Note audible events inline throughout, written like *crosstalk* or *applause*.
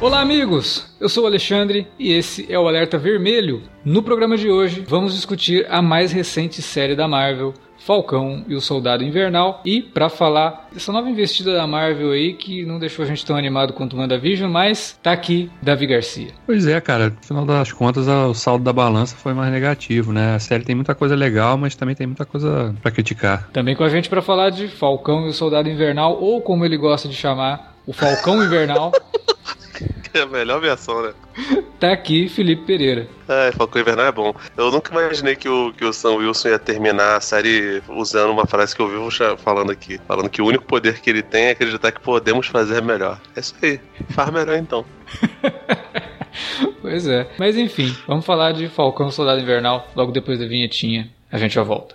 Olá, amigos! Eu sou o Alexandre e esse é o Alerta Vermelho. No programa de hoje, vamos discutir a mais recente série da Marvel, Falcão e o Soldado Invernal. E para falar dessa nova investida da Marvel aí que não deixou a gente tão animado quanto o WandaVision, mas tá aqui Davi Garcia. Pois é, cara. No final das contas, o saldo da balança foi mais negativo, né? A série tem muita coisa legal, mas também tem muita coisa para criticar. Também com a gente para falar de Falcão e o Soldado Invernal, ou como ele gosta de chamar, o Falcão Invernal. *laughs* *laughs* É a melhor versão, né? Tá aqui Felipe Pereira. É, Falcão Invernal é bom. Eu nunca imaginei que o, que o Sam Wilson ia terminar a série usando uma frase que eu vivo falando aqui. Falando que o único poder que ele tem é acreditar que podemos fazer melhor. É isso aí. Faz melhor então. *laughs* pois é. Mas enfim, vamos falar de Falcão Soldado Invernal logo depois da vinhetinha. A gente já volta.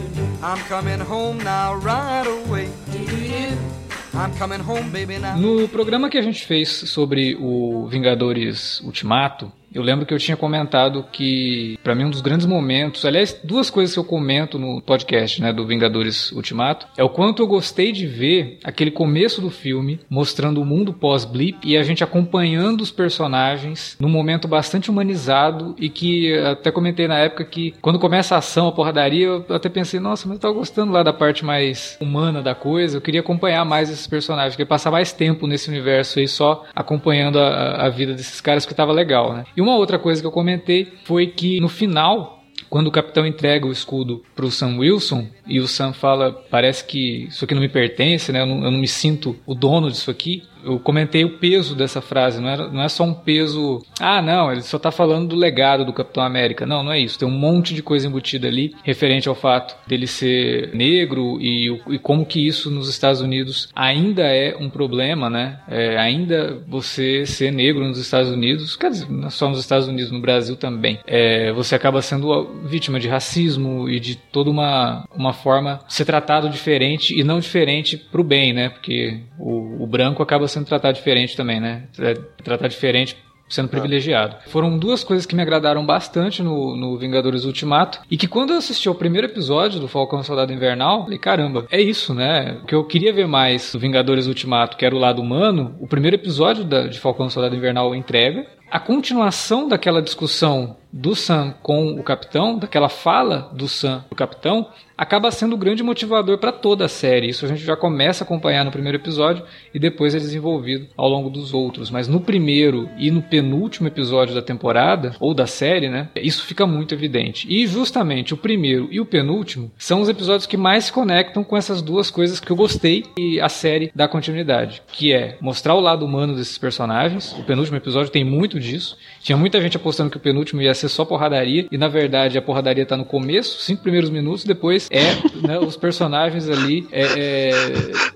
No programa que a gente fez sobre o Vingadores Ultimato, eu lembro que eu tinha comentado que, para mim, um dos grandes momentos, aliás, duas coisas que eu comento no podcast, né, do Vingadores Ultimato, é o quanto eu gostei de ver aquele começo do filme mostrando o mundo pós-blip e a gente acompanhando os personagens num momento bastante humanizado e que até comentei na época que quando começa a ação, a porradaria, eu até pensei, nossa, mas eu tava gostando lá da parte mais humana da coisa, eu queria acompanhar mais esses personagens, queria passar mais tempo nesse universo aí só acompanhando a, a vida desses caras que tava legal, né? E uma outra coisa que eu comentei foi que no final quando o capitão entrega o escudo para o Sam Wilson e o Sam fala, parece que isso aqui não me pertence, né? Eu não, eu não me sinto o dono disso aqui eu comentei o peso dessa frase, não é, não é só um peso. Ah, não, ele só está falando do legado do Capitão América. Não, não é isso. Tem um monte de coisa embutida ali referente ao fato dele ser negro e, e como que isso nos Estados Unidos ainda é um problema, né? É, ainda você ser negro nos Estados Unidos, quer dizer, não só nos Estados Unidos, no Brasil também, é, você acaba sendo vítima de racismo e de toda uma, uma forma ser tratado diferente e não diferente para o bem, né? Porque o, o branco acaba sendo tratado diferente também, né? É, tratar diferente sendo privilegiado. Foram duas coisas que me agradaram bastante no, no Vingadores Ultimato e que quando eu assisti ao primeiro episódio do Falcão Soldado Invernal, falei, caramba, é isso, né? O que eu queria ver mais do Vingadores Ultimato, que era o lado humano, o primeiro episódio da, de Falcão Soldado Invernal entrega. A continuação daquela discussão do Sam com o capitão, daquela fala do Sam o capitão, acaba sendo o grande motivador para toda a série. Isso a gente já começa a acompanhar no primeiro episódio e depois é desenvolvido ao longo dos outros. Mas no primeiro e no penúltimo episódio da temporada, ou da série, né, isso fica muito evidente. E justamente o primeiro e o penúltimo são os episódios que mais se conectam com essas duas coisas que eu gostei e a série dá continuidade, que é mostrar o lado humano desses personagens. O penúltimo episódio tem muito disso. Tinha muita gente apostando que o penúltimo ia ser só porradaria, e na verdade a porradaria tá no começo, cinco primeiros minutos, depois é né, os personagens ali. É, é...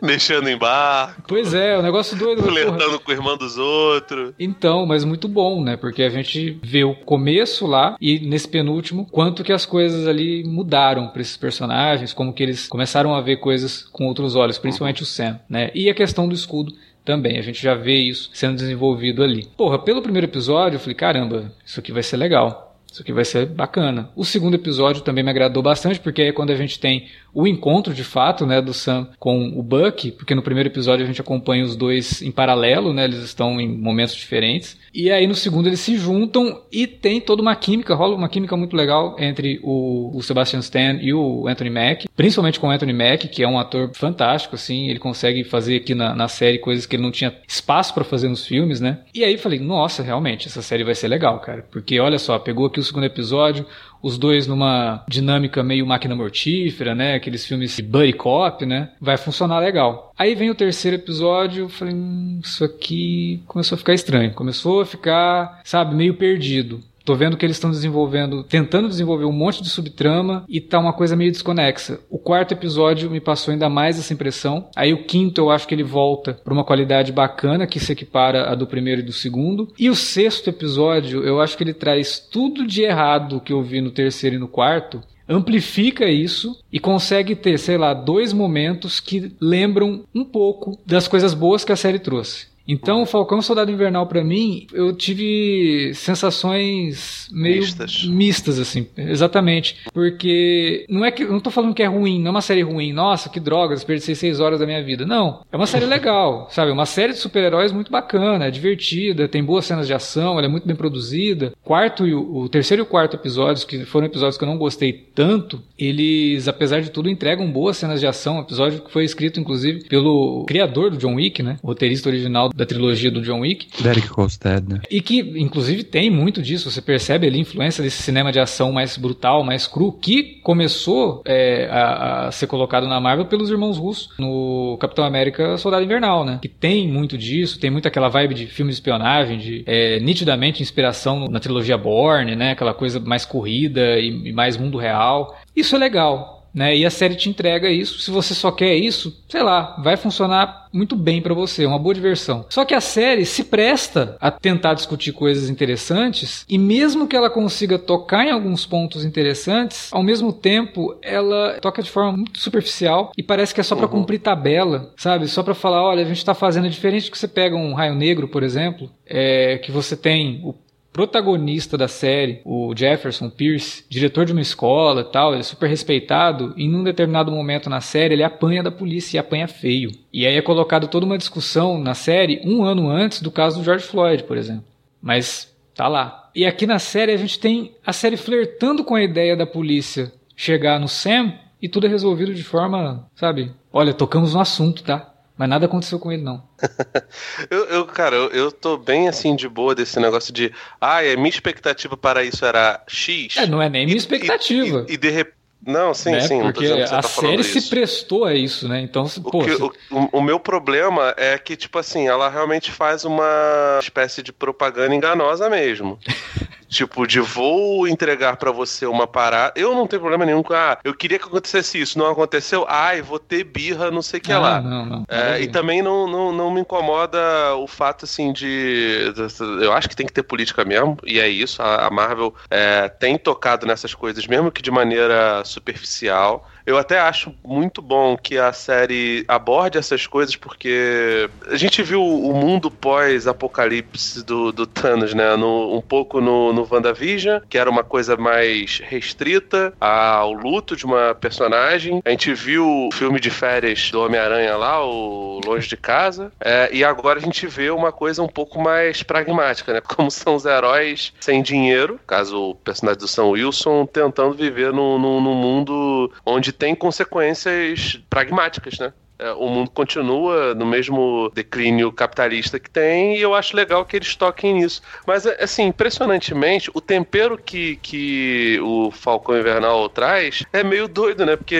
Mexendo em bar. Pois é, o negócio doido. Flertando com o irmão dos outros. Então, mas muito bom, né? Porque a gente vê o começo lá e nesse penúltimo, quanto que as coisas ali mudaram para esses personagens, como que eles começaram a ver coisas com outros olhos, principalmente o Sam, né? E a questão do escudo também. A gente já vê isso sendo desenvolvido ali. Porra, pelo primeiro episódio, eu falei, caramba, isso aqui vai ser legal. Isso aqui vai ser bacana. O segundo episódio também me agradou bastante, porque é quando a gente tem o encontro de fato, né, do Sam com o Buck, porque no primeiro episódio a gente acompanha os dois em paralelo, né, eles estão em momentos diferentes. E aí no segundo eles se juntam e tem toda uma química, rola uma química muito legal entre o, o Sebastian Stan e o Anthony Mack, principalmente com o Anthony Mack, que é um ator fantástico, assim, ele consegue fazer aqui na, na série coisas que ele não tinha espaço para fazer nos filmes, né? E aí falei, nossa, realmente, essa série vai ser legal, cara, porque olha só, pegou aqui o segundo episódio, os dois numa dinâmica meio máquina mortífera, né? Aqueles filmes de buddy cop, né? Vai funcionar legal. Aí vem o terceiro episódio, eu falei, hum, isso aqui começou a ficar estranho. Começou a ficar, sabe, meio perdido. Tô vendo que eles estão desenvolvendo, tentando desenvolver um monte de subtrama e tá uma coisa meio desconexa. O quarto episódio me passou ainda mais essa impressão. Aí o quinto eu acho que ele volta para uma qualidade bacana que se equipara a do primeiro e do segundo. E o sexto episódio eu acho que ele traz tudo de errado que eu vi no terceiro e no quarto amplifica isso e consegue ter, sei lá, dois momentos que lembram um pouco das coisas boas que a série trouxe. Então, o Falcão Soldado Invernal, para mim, eu tive sensações meio mistas. mistas, assim. Exatamente. Porque não é que. Eu não tô falando que é ruim, não é uma série ruim. Nossa, que droga, desperdicei seis horas da minha vida. Não. É uma série legal, *laughs* sabe? Uma série de super-heróis muito bacana, é divertida, tem boas cenas de ação, ela é muito bem produzida. Quarto e o, o terceiro e o quarto episódios, que foram episódios que eu não gostei tanto, eles, apesar de tudo, entregam boas cenas de ação. Um episódio que foi escrito, inclusive, pelo criador do John Wick, né? O roteirista original da trilogia do John Wick. Derek Kolstad, né? E que, inclusive, tem muito disso. Você percebe ali a influência desse cinema de ação mais brutal, mais cru, que começou é, a, a, ser colocado na Marvel pelos irmãos russos no Capitão América Soldado Invernal, né? Que tem muito disso, tem muito aquela vibe de filme de espionagem, de é, nitidamente inspiração na trilogia Bourne, né? Aquela coisa mais corrida e, e mais mundo real. Isso é legal né? E a série te entrega isso. Se você só quer isso, sei lá, vai funcionar muito bem para você, uma boa diversão. Só que a série se presta a tentar discutir coisas interessantes e mesmo que ela consiga tocar em alguns pontos interessantes, ao mesmo tempo ela toca de forma muito superficial e parece que é só para uhum. cumprir tabela, sabe? Só para falar, olha, a gente tá fazendo diferente que você pega um Raio Negro, por exemplo, é, que você tem o protagonista da série, o Jefferson Pierce, diretor de uma escola e tal, ele é super respeitado, e num determinado momento na série ele apanha da polícia e apanha feio. E aí é colocado toda uma discussão na série um ano antes do caso do George Floyd, por exemplo. Mas tá lá. E aqui na série a gente tem a série flertando com a ideia da polícia chegar no Sam e tudo é resolvido de forma, sabe? Olha, tocamos no assunto, tá? Mas nada aconteceu com ele, não. *laughs* eu, eu, cara, eu, eu tô bem assim de boa desse negócio de. Ah, é, minha expectativa para isso era X. É, não é nem minha expectativa. E, e, e de repente. Não, sim, né? sim. Porque a tá série se prestou a isso, né? Então, o, pô, que, se... o, o, meu problema é que, tipo assim, ela realmente faz uma espécie de propaganda enganosa mesmo. *laughs* Tipo, de vou entregar para você uma parada. Eu não tenho problema nenhum com, ah, eu queria que acontecesse isso, não aconteceu, ai, vou ter birra, não sei o que ah, lá. Não, não. É, e também não, não, não me incomoda o fato, assim, de. Eu acho que tem que ter política mesmo, e é isso. A, a Marvel é, tem tocado nessas coisas, mesmo que de maneira superficial. Eu até acho muito bom que a série aborde essas coisas, porque a gente viu o mundo pós-apocalipse do, do Thanos, né? No, um pouco no, no WandaVision, que era uma coisa mais restrita ao luto de uma personagem. A gente viu o filme de férias do Homem-Aranha lá, o Longe de Casa. É, e agora a gente vê uma coisa um pouco mais pragmática, né? Como são os heróis sem dinheiro, caso o personagem do Sam Wilson, tentando viver num, mundo onde tem consequências pragmáticas, né? É, o mundo continua no mesmo declínio capitalista que tem e eu acho legal que eles toquem nisso. Mas, é, assim, impressionantemente, o tempero que, que o Falcão Invernal traz é meio doido, né? Porque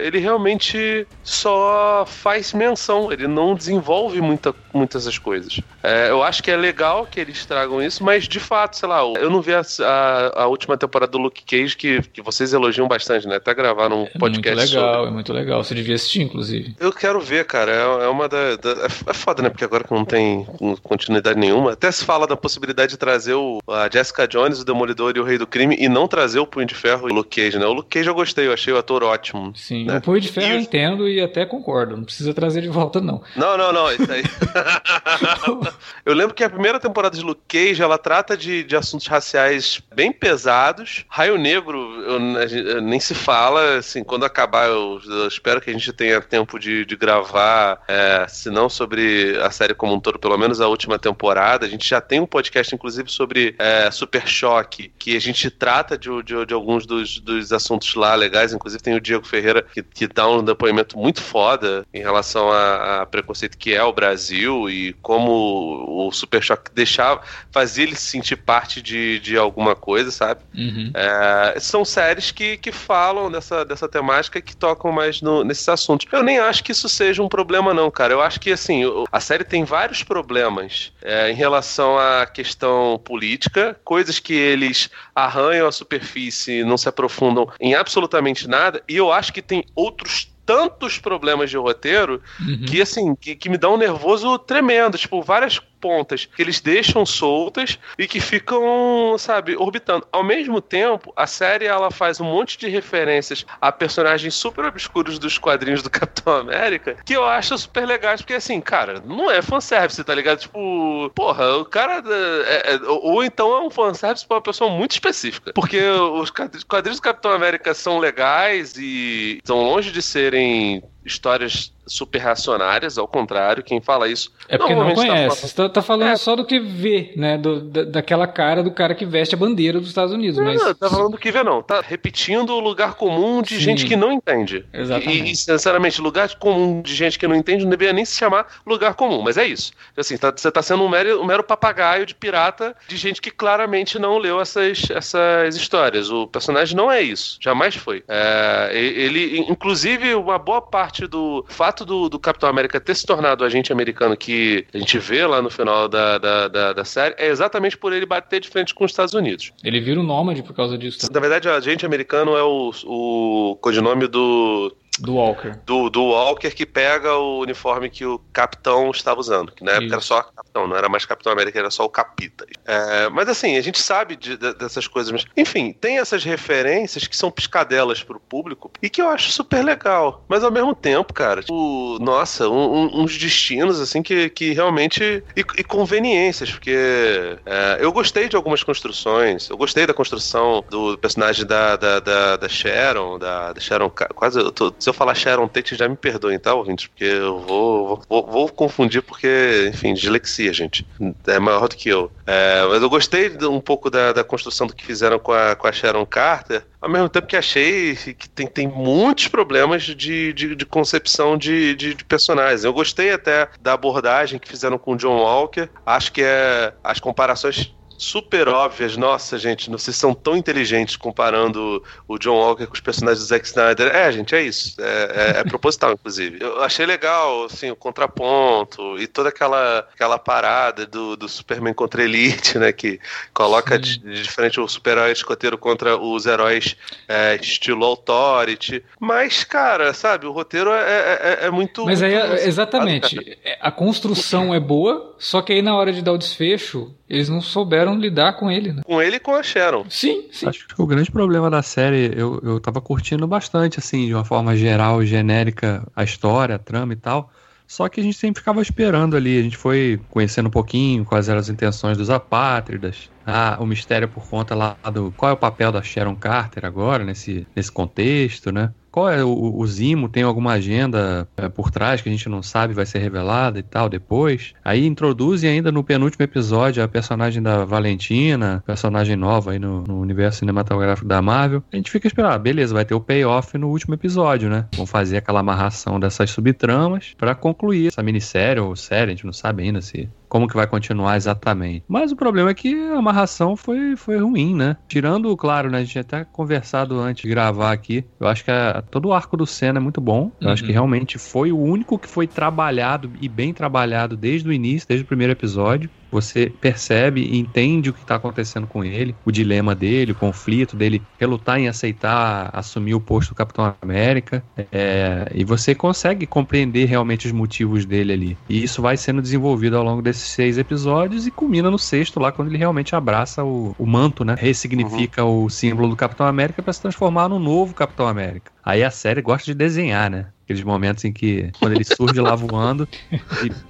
ele realmente só faz menção, ele não desenvolve muita, muitas das coisas. É, eu acho que é legal que eles tragam isso, mas de fato, sei lá, eu não vi a, a, a última temporada do Luke Cage que, que vocês elogiam bastante, né? Até gravaram um podcast. É muito legal, sobre. é muito legal. Você devia assistir, inclusive. Eu eu quero ver, cara. É, é uma da, da, é, foda, né? Porque agora que não tem continuidade nenhuma. Até se fala da possibilidade de trazer o, a Jessica Jones, o Demolidor e o Rei do Crime e não trazer o Punho de Ferro e o Luke Cage, né? O Luke Cage eu gostei, eu achei o ator ótimo. Sim, né? o Punho de Ferro eu entendo e até concordo. Não precisa trazer de volta, não. Não, não, não. Isso aí. *laughs* eu lembro que a primeira temporada de Luke Cage ela trata de, de assuntos raciais bem pesados. Raio Negro, eu, eu, nem se fala, assim, quando acabar, eu, eu, espero que a gente tenha tempo de, de gravar, é, se não sobre a série como um todo, pelo menos a última temporada. A gente já tem um podcast, inclusive, sobre é, Super Choque, que a gente trata de, de, de alguns dos, dos, assuntos lá legais. Inclusive, tem o Diego Ferreira, que, que dá um depoimento muito foda em relação a, a preconceito que é o Brasil e como o Super Choque deixava, fazia ele se sentir parte de, de alguma coisa, sabe? Uhum. É, são séries que, que falam dessa, dessa temática que tocam mais no, nesses assuntos. Eu nem acho que isso seja um problema, não, cara. Eu acho que, assim, a série tem vários problemas é, em relação à questão política, coisas que eles arranham a superfície e não se aprofundam em absolutamente nada, e eu acho que tem outros tantos problemas de roteiro uhum. que, assim, que, que me dá um nervoso tremendo. Tipo, várias pontas que eles deixam soltas e que ficam, sabe, orbitando. Ao mesmo tempo, a série ela faz um monte de referências a personagens super obscuros dos quadrinhos do *laughs* Capitão América que eu acho super legais, porque assim, cara, não é fanservice, tá ligado? Tipo, porra, o cara. É, é, ou então é um fanservice pra uma pessoa muito específica. Porque os quadrinhos do Capitão América são legais e são longe de serem histórias super reacionárias, ao contrário, quem fala isso. É porque não tá conhece. Você tá, tá, falando é. só do que vê, né? Do, da, daquela cara do cara que veste a bandeira dos Estados Unidos. Não, mas... tá falando do que vê, não. Tá repetindo o lugar comum de Sim. gente que não entende. Exatamente. E, e, sinceramente, lugar comum de gente que não entende não deveria nem se chamar lugar comum, mas é isso. Assim, tá, você tá sendo um mero, um mero papagaio de pirata de gente que claramente não leu essas, essas histórias. O personagem não é isso. Jamais foi. É, ele, inclusive, uma boa parte parte do fato do, do Capitão América ter se tornado o agente americano que a gente vê lá no final da, da, da, da série é exatamente por ele bater de frente com os Estados Unidos. Ele vira um nômade por causa disso. Na verdade, o agente americano é o, o codinome do do Walker. Do, do Walker que pega o uniforme que o capitão estava usando. Que na época Isso. era só capitão, não era mais Capitão América, era só o Capita. É, mas assim, a gente sabe de, de, dessas coisas. Mas, enfim, tem essas referências que são piscadelas pro público e que eu acho super legal. Mas ao mesmo tempo, cara, tipo, nossa, um, um, uns destinos assim que, que realmente. E, e conveniências, porque é, eu gostei de algumas construções. Eu gostei da construção do personagem da, da, da, da Sharon, da, da Sharon. Quase. Eu tô, se eu falar Sharon Tate, já me perdoem, tá, ouvintes? Porque eu vou, vou, vou confundir, porque, enfim, dislexia, gente. É maior do que eu. É, mas eu gostei um pouco da, da construção do que fizeram com a, com a Sharon Carter, ao mesmo tempo que achei que tem, tem muitos problemas de, de, de concepção de, de, de, personagens. Eu gostei até da abordagem que fizeram com o John Walker. Acho que é as comparações super óbvias. Nossa, gente, vocês são tão inteligentes comparando o John Walker com os personagens do Zack Snyder. É, gente, é isso. É, é, é proposital, *laughs* inclusive. Eu achei legal, assim, o contraponto e toda aquela, aquela parada do, do Superman contra Elite, né? Que coloca de, de, diferente o super-herói escoteiro contra os heróis é, estilo Authority. Mas, cara, sabe, o roteiro é, é, é, é muito. Mas muito aí, exatamente. A construção é boa, só que aí na hora de dar o desfecho, eles não souberam lidar com ele, né? Com ele e com a Sharon. Sim, sim. Acho que o grande problema da série, eu, eu tava curtindo bastante, assim, de uma forma geral, genérica, a história, a trama e tal. Só que a gente sempre ficava esperando ali, a gente foi conhecendo um pouquinho quais eram as intenções dos apátridas, ah, o mistério por conta lá do qual é o papel da Sharon Carter agora nesse, nesse contexto, né? Qual é o, o Zimo? Tem alguma agenda é, por trás que a gente não sabe, vai ser revelada e tal depois? Aí introduzem ainda no penúltimo episódio a personagem da Valentina, personagem nova aí no, no universo cinematográfico da Marvel. A gente fica esperando, ah, beleza, vai ter o payoff no último episódio, né? Vão fazer aquela amarração dessas subtramas para concluir essa minissérie ou série, a gente não sabe ainda se como que vai continuar exatamente. Mas o problema é que a amarração foi, foi ruim, né? Tirando, claro, né? A gente até conversado antes de gravar aqui. Eu acho que a, todo o arco do Senna é muito bom. Eu uhum. acho que uhum. realmente foi o único que foi trabalhado e bem trabalhado desde o início, desde o primeiro episódio. Você percebe e entende o que está acontecendo com ele, o dilema dele, o conflito dele, relutar em aceitar assumir o posto do Capitão América, é, e você consegue compreender realmente os motivos dele ali. E isso vai sendo desenvolvido ao longo desses seis episódios e culmina no sexto lá, quando ele realmente abraça o, o manto, né? Ressignifica uhum. o símbolo do Capitão América para se transformar no novo Capitão América. Aí a série gosta de desenhar, né? Aqueles momentos em que, quando ele surge lá voando,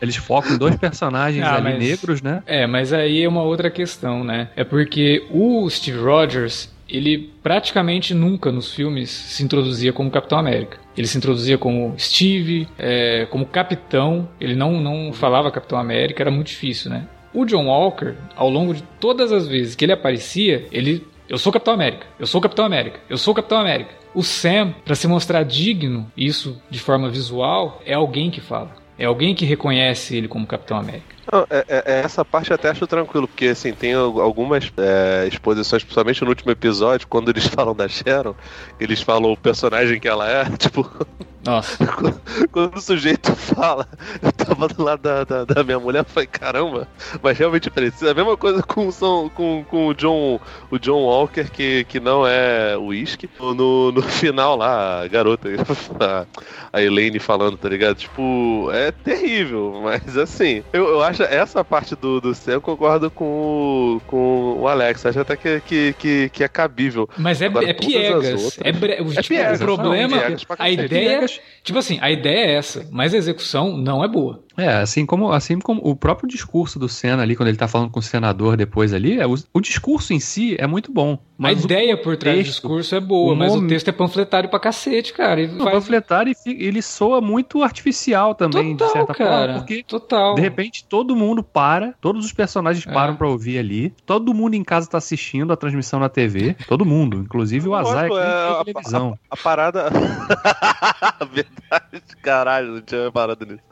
eles focam em dois personagens ah, ali mas, negros, né? É, mas aí é uma outra questão, né? É porque o Steve Rogers, ele praticamente nunca nos filmes se introduzia como Capitão América. Ele se introduzia como Steve, é, como capitão. Ele não, não falava Capitão América, era muito difícil, né? O John Walker, ao longo de todas as vezes que ele aparecia, ele. Eu sou Capitão América, eu sou Capitão América, eu sou Capitão América. O Sam, para se mostrar digno, isso de forma visual, é alguém que fala. É alguém que reconhece ele como Capitão América. Não, é, é, é, essa parte eu até acho tranquilo, porque assim, tem algumas é, exposições, principalmente no último episódio, quando eles *laughs* falam da Sharon, eles falam o personagem que ela é, *laughs* tipo. Nossa. *laughs* Quando o sujeito fala, eu tava do lado da, da, da minha mulher, eu falei, caramba, mas realmente precisa. A mesma coisa com, com, com o John o John Walker, que, que não é uísque. No, no final lá, a garota, a, a Elaine falando, tá ligado? Tipo, é terrível, mas assim, eu, eu acho essa parte do, do céu, eu concordo com, o, com o Alex. Acho até que, que, que, que é cabível. Mas é, Agora, é piegas. Outras... É, bre... é tipo, piegas, o problema, não, piegas a ideia. Tipo assim, a ideia é essa, mas a execução não é boa. É, assim como, assim como o próprio discurso do Senna ali, quando ele tá falando com o senador depois ali, é, o, o discurso em si é muito bom. a ideia por trás texto, do discurso é boa, o mas o texto é panfletário pra cacete, cara. Ele faz... Panfletário e ele soa muito artificial também, Total, de certa cara. forma. Porque, Total. de repente, todo mundo para, todos os personagens é. param pra ouvir ali, todo mundo em casa tá assistindo a transmissão na TV, todo mundo, inclusive o Azar que é a, televisão. A, a, a parada... *laughs* Verdade, caralho, não tinha parado nisso.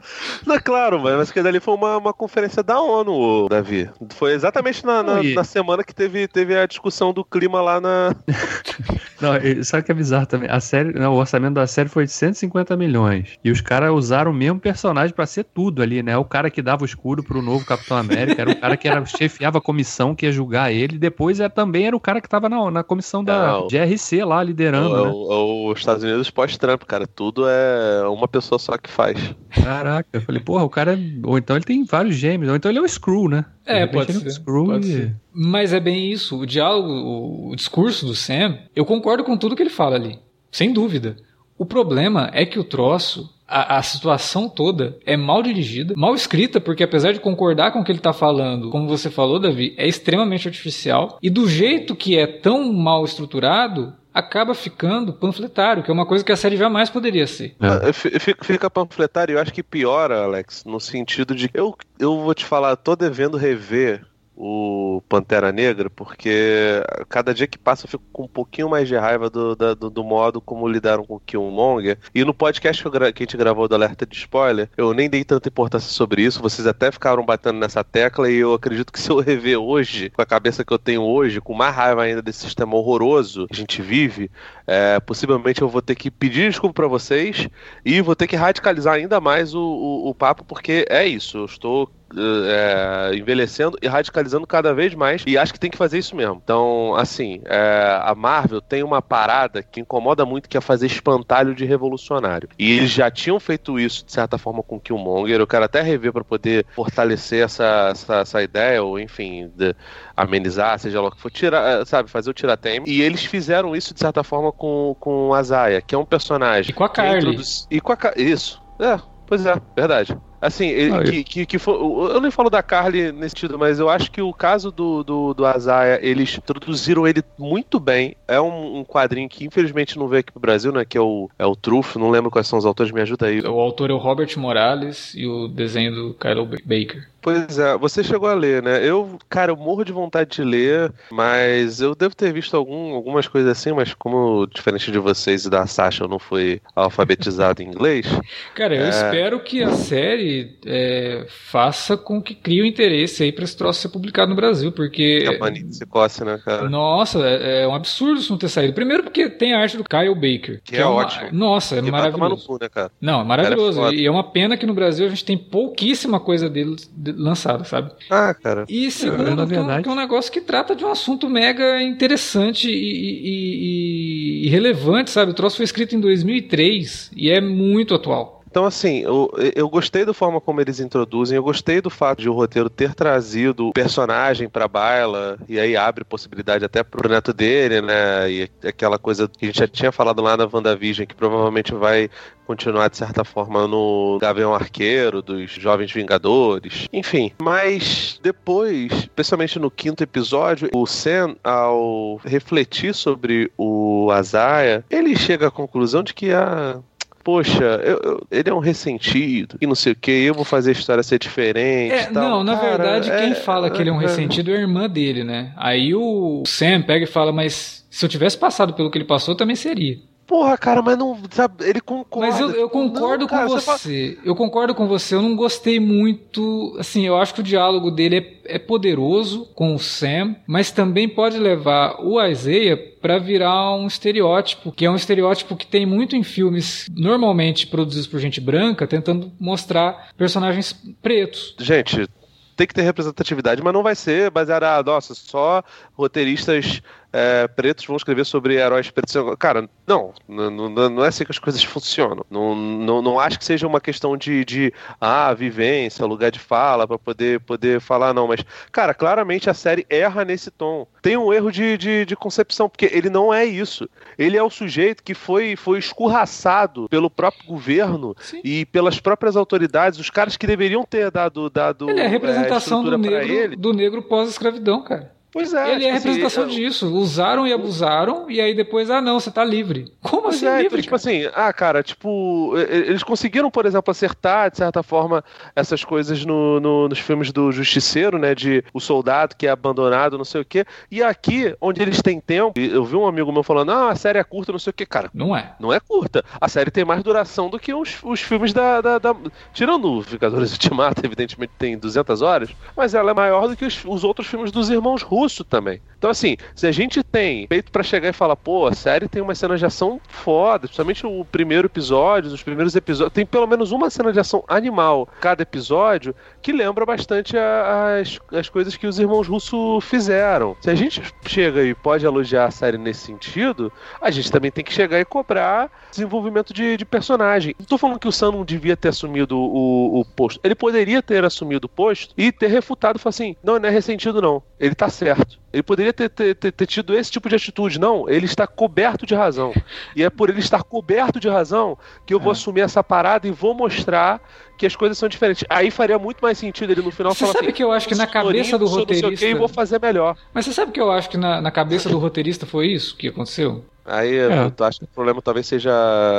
Não, é claro, mas que dali foi uma, uma conferência da ONU, Davi. Foi exatamente na, na, na, semana que teve, teve a discussão do clima lá na. *laughs* não, sabe o que é bizarro também? A série, não, o orçamento da série foi de 150 milhões. E os caras usaram o mesmo personagem para ser tudo ali, né? O cara que dava o escudo pro novo Capitão América, era o cara que era, *laughs* chefiava a comissão que ia julgar ele. Depois é, também era o cara que tava na, na comissão da não, GRC lá, liderando. É, né? o, os Estados Unidos pós-Trump, cara. Tudo é uma pessoa só que faz. Caraca, eu falei, porra, o cara ou então ele tem vários gêmeos, ou então ele é o Screw, né? É, pode, é ser, é um pode e... ser. Mas é bem isso. O diálogo, o, o discurso do Sam, eu concordo com tudo que ele fala ali. Sem dúvida. O problema é que o troço, a, a, situação toda é mal dirigida, mal escrita, porque apesar de concordar com o que ele está falando, como você falou, Davi, é extremamente artificial. E do jeito que é tão mal estruturado, acaba ficando panfletário, que é uma coisa que a série jamais poderia ser. É. Fica panfletário, eu acho que piora, Alex, no sentido de eu, eu vou te falar, tô devendo rever o Pantera Negra, porque cada dia que passa eu fico com um pouquinho mais de raiva do, do, do modo como lidaram com o Killmonger. E no podcast que, que, a gente gravou do Alerta de Spoiler, eu nem dei tanta importância sobre isso, vocês até ficaram batendo nessa tecla, e eu acredito que se eu rever hoje, com a cabeça que eu tenho hoje, com mais raiva ainda desse sistema horroroso que a gente vive, é, possivelmente eu vou ter que pedir desculpa para vocês e vou ter que radicalizar ainda mais o, o, o papo, porque é isso, eu estou é, envelhecendo e radicalizando cada vez mais. E acho que tem que fazer isso mesmo. Então, assim, é, a Marvel tem uma parada que incomoda muito, que é fazer espantalho de revolucionário. E eles já tinham feito isso, de certa forma, com Killmonger. Eu quero até rever para poder fortalecer essa, essa, essa, ideia, ou enfim, de amenizar, seja lá o que for, tirar, sabe, fazer o tiratema. E eles fizeram isso, de certa forma, com, com a Zaya, que é um personagem. E com a Carly. Introduz... E com a Isso. É, pois é, verdade. Assim, ele, ah, que, que, que foi, eu nem falo da Carly nesse sentido, mas eu acho que o caso do, do, do Azaia, eles introduziram ele muito bem. É um, um, quadrinho que infelizmente não veio aqui pro Brasil, né? Que é o, é o Trufo, não lembro quais são os autores, me ajuda aí. O autor é o Robert Morales e o desenho do Kyle Baker. Pois é, você chegou a ler, né? Eu, cara, eu morro de vontade de ler, mas eu devo ter visto algum, algumas coisas assim, mas como diferente de vocês e da Sasha, eu não fui alfabetizado em inglês. Cara, eu é... espero que a série é, faça com que crie o um interesse aí pra esse troço ser publicado no Brasil, porque. É mania se coce, né, cara? Nossa, é, é, um absurdo isso não ter saído. Primeiro porque tem a arte do Kyle Baker. Que, que é, é uma... ótimo. Nossa, é que maravilhoso. Cu, né, cara? Não, é maravilhoso. E é uma pena que no Brasil a gente tem pouquíssima coisa dele lançada, sabe? Ah, cara. E segundo, na verdade... que é um negócio que trata de um assunto mega interessante e, e, e, e relevante, sabe? O troço foi escrito em 2003 e é muito atual. Então, assim, eu, eu gostei da forma como eles introduzem, eu gostei do fato de o roteiro ter trazido o personagem pra Baila, e aí abre possibilidade até pro neto dele, né? E aquela coisa que a gente já tinha falado lá na WandaVision, que provavelmente vai continuar, de certa forma, no Gavião Arqueiro, dos Jovens Vingadores, enfim. Mas depois, especialmente no quinto episódio, o Sam, ao refletir sobre o Azaia, ele chega à conclusão de que a poxa, eu, eu, ele é um ressentido e não sei o que, eu vou fazer a história ser diferente. É, não, na Cara, verdade, é, quem fala que ele é um é. ressentido é a irmã dele, né? Aí o Sam pega e fala, mas se eu tivesse passado pelo que ele passou, também seria. Porra, cara, mas não. Sabe, ele concorda. Mas eu, eu concordo não, com cara, você. você Eu concordo com você. Eu não gostei muito. Assim, eu acho que o diálogo dele é, é poderoso com o Sam, mas também pode levar o Isaiah para virar um estereótipo, que é um estereótipo que tem muito em filmes normalmente produzidos por gente branca, tentando mostrar personagens pretos. Gente, tem que ter representatividade, mas não vai ser baseada, ah, nossa, só roteiristas é, pretos vão escrever sobre heróis pretos. Cara, não, não, não é assim que as coisas funcionam. Não, não, não acho que seja uma questão de, de ah, vivência, lugar de fala, para poder, poder falar, não. Mas, cara, claramente a série erra nesse tom. Tem um erro de, de, de concepção, porque ele não é isso. Ele é o sujeito que foi, foi escorraçado pelo próprio governo Sim. e pelas próprias autoridades, os caras que deveriam ter dado. dado ele é a representação é, do, negro, do negro pós-escravidão, cara. Pois é. Ele é a tipo assim, representação assim, disso. Usaram e abusaram, e aí depois, ah, não, você tá livre. Como assim é, livre? Então, tipo assim, ah, cara, tipo, eles conseguiram, por exemplo, acertar, de certa forma, essas coisas no, no, nos filmes do Justiceiro, né? De o soldado que é abandonado, não sei o quê. E aqui, onde eles têm tempo, eu vi um amigo meu falando, ah, a série é curta, não sei o quê. Cara, não é. Não é curta. A série tem mais duração do que os, os filmes da, da, da... Tirando o Vingadores Ultimato, *laughs* evidentemente tem 200 horas, mas ela é maior do que os, os outros filmes dos irmãos Russo também. Então, assim, se a gente tem feito para chegar e falar, pô, a série tem uma cena de ação foda, principalmente o primeiro episódio, os primeiros episódios, tem pelo menos uma cena de ação animal cada episódio que lembra bastante as, as coisas que os irmãos Russo fizeram. Se a gente chega e pode elogiar a série nesse sentido, a gente também tem que chegar e cobrar desenvolvimento de, de personagem. Não tô falando que o Sam não devia ter assumido o, o posto. Ele poderia ter assumido o posto e ter refutado falar assim: não, não é ressentido, não. Ele tá certo. Ele poderia ter, ter, ter, ter, tido esse tipo de atitude. Não, ele está coberto de razão. E é por ele estar coberto de razão que eu vou é. assumir essa parada e vou mostrar que as coisas são diferentes. Aí faria muito mais sentido ele no final você falar sabe assim, que eu acho que na cabeça do roteirista. Eu vou fazer melhor. Mas você sabe que eu acho que na, na cabeça do roteirista foi isso que aconteceu? Aí é. tu acha que o problema talvez seja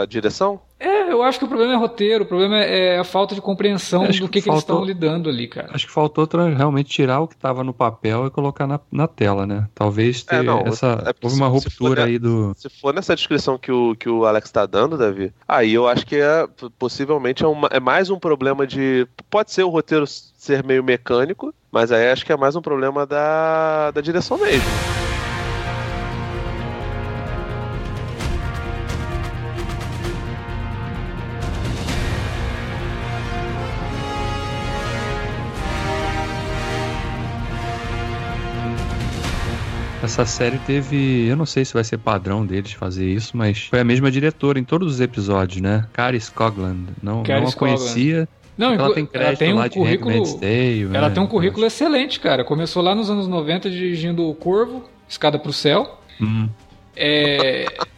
a direção? É, eu acho que o problema é roteiro, o problema é, é a falta de compreensão do que, que, que eles estão lidando ali, cara. Acho que faltou realmente tirar o que estava no papel e colocar na, na tela, né? Talvez ter é, não, essa. É houve uma ruptura aí do. Se for nessa descrição que o, que o Alex está dando, Davi, aí eu acho que é possivelmente é, uma, é mais um problema de. Pode ser o roteiro ser meio mecânico, mas aí acho que é mais um problema da, da direção mesmo. Essa série teve. Eu não sei se vai ser padrão deles fazer isso, mas foi a mesma diretora em todos os episódios, né? Cari Scogland. Não, não a conhecia. Não, ela tem crédito ela tem um lá de currículo, Day, Ela né? tem um currículo excelente, cara. Começou lá nos anos 90 dirigindo o Corvo, Escada pro Céu. Hum. É. *laughs*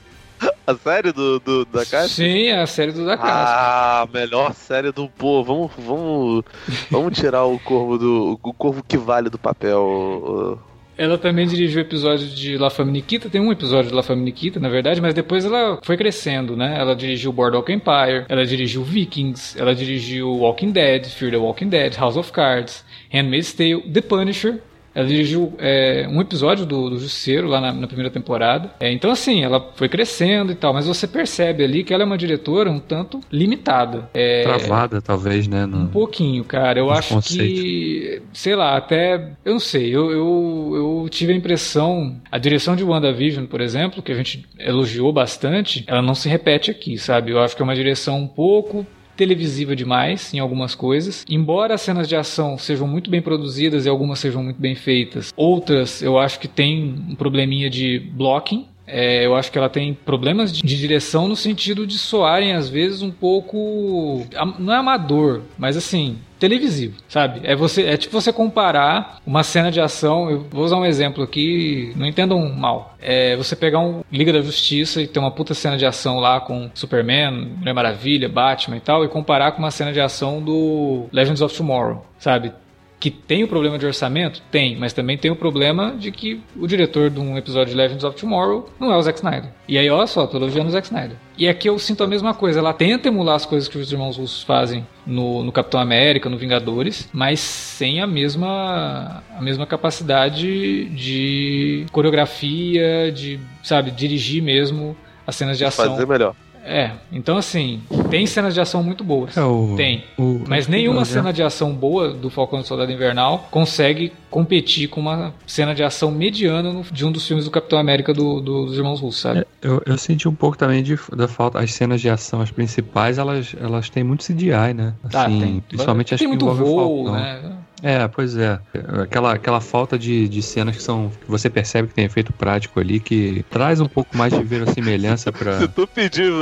A série do, do, da Caixa? Sim, a série do da Caixa. Ah, melhor série do povo. Vamos, vamos, vamos tirar o corvo do. O corvo que vale do papel. Ela também dirigiu episódios de La Femme Nikita, tem um episódio de La Femme Nikita, na verdade, mas depois ela foi crescendo, né? Ela dirigiu Boardwalk Empire, ela dirigiu Vikings, ela dirigiu Walking Dead, Fear the Walking Dead, House of Cards, Handmaid's Tale, The Punisher, Ela dirigiu é, um episódio do, do Justiceiro lá na, na primeira temporada. É, então, assim, ela foi crescendo e tal, mas você percebe ali que ela é uma diretora um tanto limitada. É, Travada, talvez, né? No, um pouquinho, cara. Eu acho que, sei lá, até. Eu não sei, eu, eu, eu tive a impressão. A direção de WandaVision, por exemplo, que a gente elogiou bastante, ela não se repete aqui, sabe? Eu acho que é uma direção um pouco televisiva demais em algumas coisas. Embora as cenas de ação sejam muito bem produzidas e algumas sejam muito bem feitas, outras eu acho que tem um probleminha de blocking. É, eu acho que ela tem problemas de, de, direção no sentido de soarem às vezes um pouco não é amador, mas assim televisivo, sabe? É você é tipo você comparar uma cena de ação. Eu vou usar um exemplo aqui, não entendam mal. É você pegar um Liga da Justiça e ter uma puta cena de ação lá com Superman, Mulher Maravilha, Batman e tal, e comparar com uma cena de ação do Legends of Tomorrow, sabe? Que tem o problema de orçamento? Tem, mas também tem o problema de que o diretor de um episódio de Legends of Tomorrow não é o Zack Snyder. E aí, olha só, tô elogiando o Zack Snyder. E aqui eu sinto a mesma coisa. Ela tenta emular as coisas que os irmãos russos fazem no, no Capitão América, no Vingadores, mas sem a mesma, a mesma capacidade de coreografia, de, sabe, dirigir mesmo as cenas de ação. Fazer melhor. É, então assim, tem cenas de ação muito boas. É o, tem. O, mas nenhuma o, cena de ação boa do Falcão e Soldado Invernal consegue competir com uma cena de ação mediana no, de um dos filmes do Capitão América do, do, dos Irmãos Russos, sabe? É, eu, eu, senti um pouco também de, da falta. As cenas de ação, as principais, elas, elas têm muito CGI, né? Tá, assim, tem. Principalmente tem acho muito voo, né? É, pois é. Aquela, aquela falta de, de cenas que são. que você percebe que tem efeito prático ali, que traz um pouco mais de verossimilhança pra. *laughs* Se tu pedir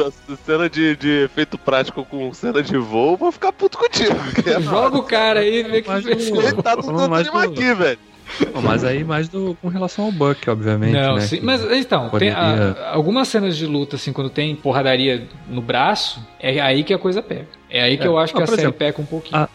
cena de, de efeito prático com cena de voo, vou ficar puto contigo. *laughs* Joga o cara aí e vê que Ele tá tudo do... aqui, velho. mas aí mais do, com relação ao Buck, obviamente. Não, né, sim, mas então, poderia... tem a, algumas cenas de luta, assim, quando tem porradaria no braço, é aí que a coisa pega. É aí que é. eu acho que a série exemplo, peca um pouquinho. A,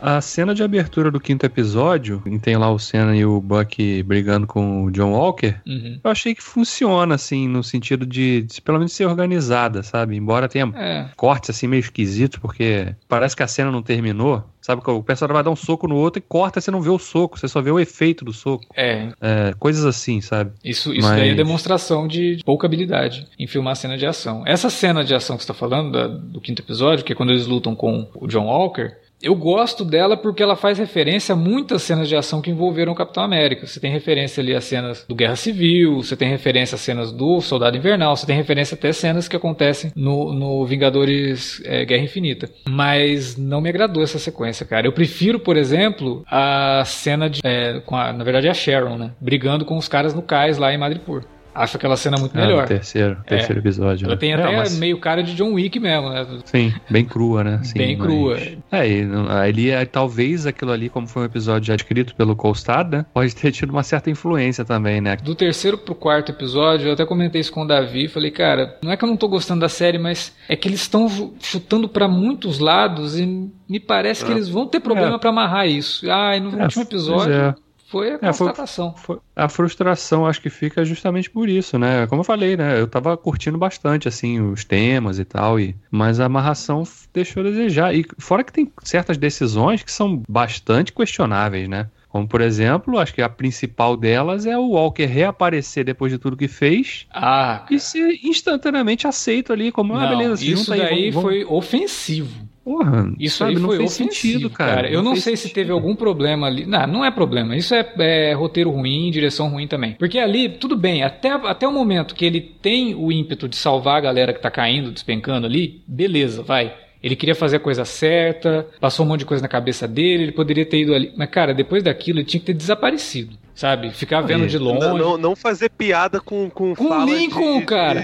a cena de abertura do quinto episódio, em tem lá o Senna e o Buck brigando com o John Walker, uhum. eu achei que funciona, assim, no sentido de, de pelo menos ser organizada, sabe? Embora tenha é. cortes, assim, meio esquisitos, porque parece que a cena não terminou. Sabe que o personagem vai dar um soco no outro e corta, você não vê o soco, você só vê o efeito do soco. É. é coisas assim, sabe? Isso, isso Mas... daí é demonstração de pouca habilidade em filmar cena de ação. Essa cena de ação que você tá falando, da, do quinto episódio, que é quando eles lutam com o John Walker, eu gosto dela porque ela faz referência a muitas cenas de ação que envolveram o Capitão América. Você tem referência ali a cenas do Guerra Civil, você tem referência a cenas do Soldado Invernal, você tem referência até cenas que acontecem no, no Vingadores é, Guerra Infinita. Mas não me agradou essa sequência, cara. Eu prefiro, por exemplo, a cena de. É, com a, na verdade a Sharon, né? Brigando com os caras no cais lá em Madripoor. Acho aquela cena muito melhor. É, terceiro, terceiro é. episódio. Ela né? tem até mas... meio cara de John Wick mesmo, né? Sim, bem crua, né? Sim, bem mas... crua. É, e, ali, é, talvez aquilo ali, como foi um episódio já escrito pelo Colstad, né? Pode ter tido uma certa influência também, né? Do terceiro pro quarto episódio, eu até comentei isso com o Davi, falei, cara, não é que eu não tô gostando da série, mas é que eles estão chutando para muitos lados e me parece que é. eles vão ter problema é. para amarrar isso. Ah, e no é, último episódio é. Foi a constatação. É, foi, foi, a frustração acho que fica justamente por isso, né? Como eu falei, né? Eu tava curtindo bastante, assim, os temas e tal, e, mas a amarração deixou a desejar. E fora que tem certas decisões que são bastante questionáveis, né? Como, por exemplo, acho que a principal delas é o Walker reaparecer depois de tudo que fez ah, e ser instantaneamente aceito ali como, uma ah, beleza, isso daí aí, vamos, foi ofensivo. Porra, isso sabe, aí foi não sentido, cara. cara. Eu não, não sei sentido. se teve algum problema ali. Não, não é problema. Isso é, é, roteiro ruim, direção ruim também. Porque ali, tudo bem, até, até o momento que ele tem o ímpeto de salvar a galera que tá caindo, despencando ali, beleza, vai. Ele queria fazer a coisa certa, passou um monte de coisa na cabeça dele, ele poderia ter ido ali. Mas, cara, depois daquilo, ele tinha que ter desaparecido. Sabe? Ficar vendo de longe. Não, não, não fazer piada com com, com Lincoln, de, cara.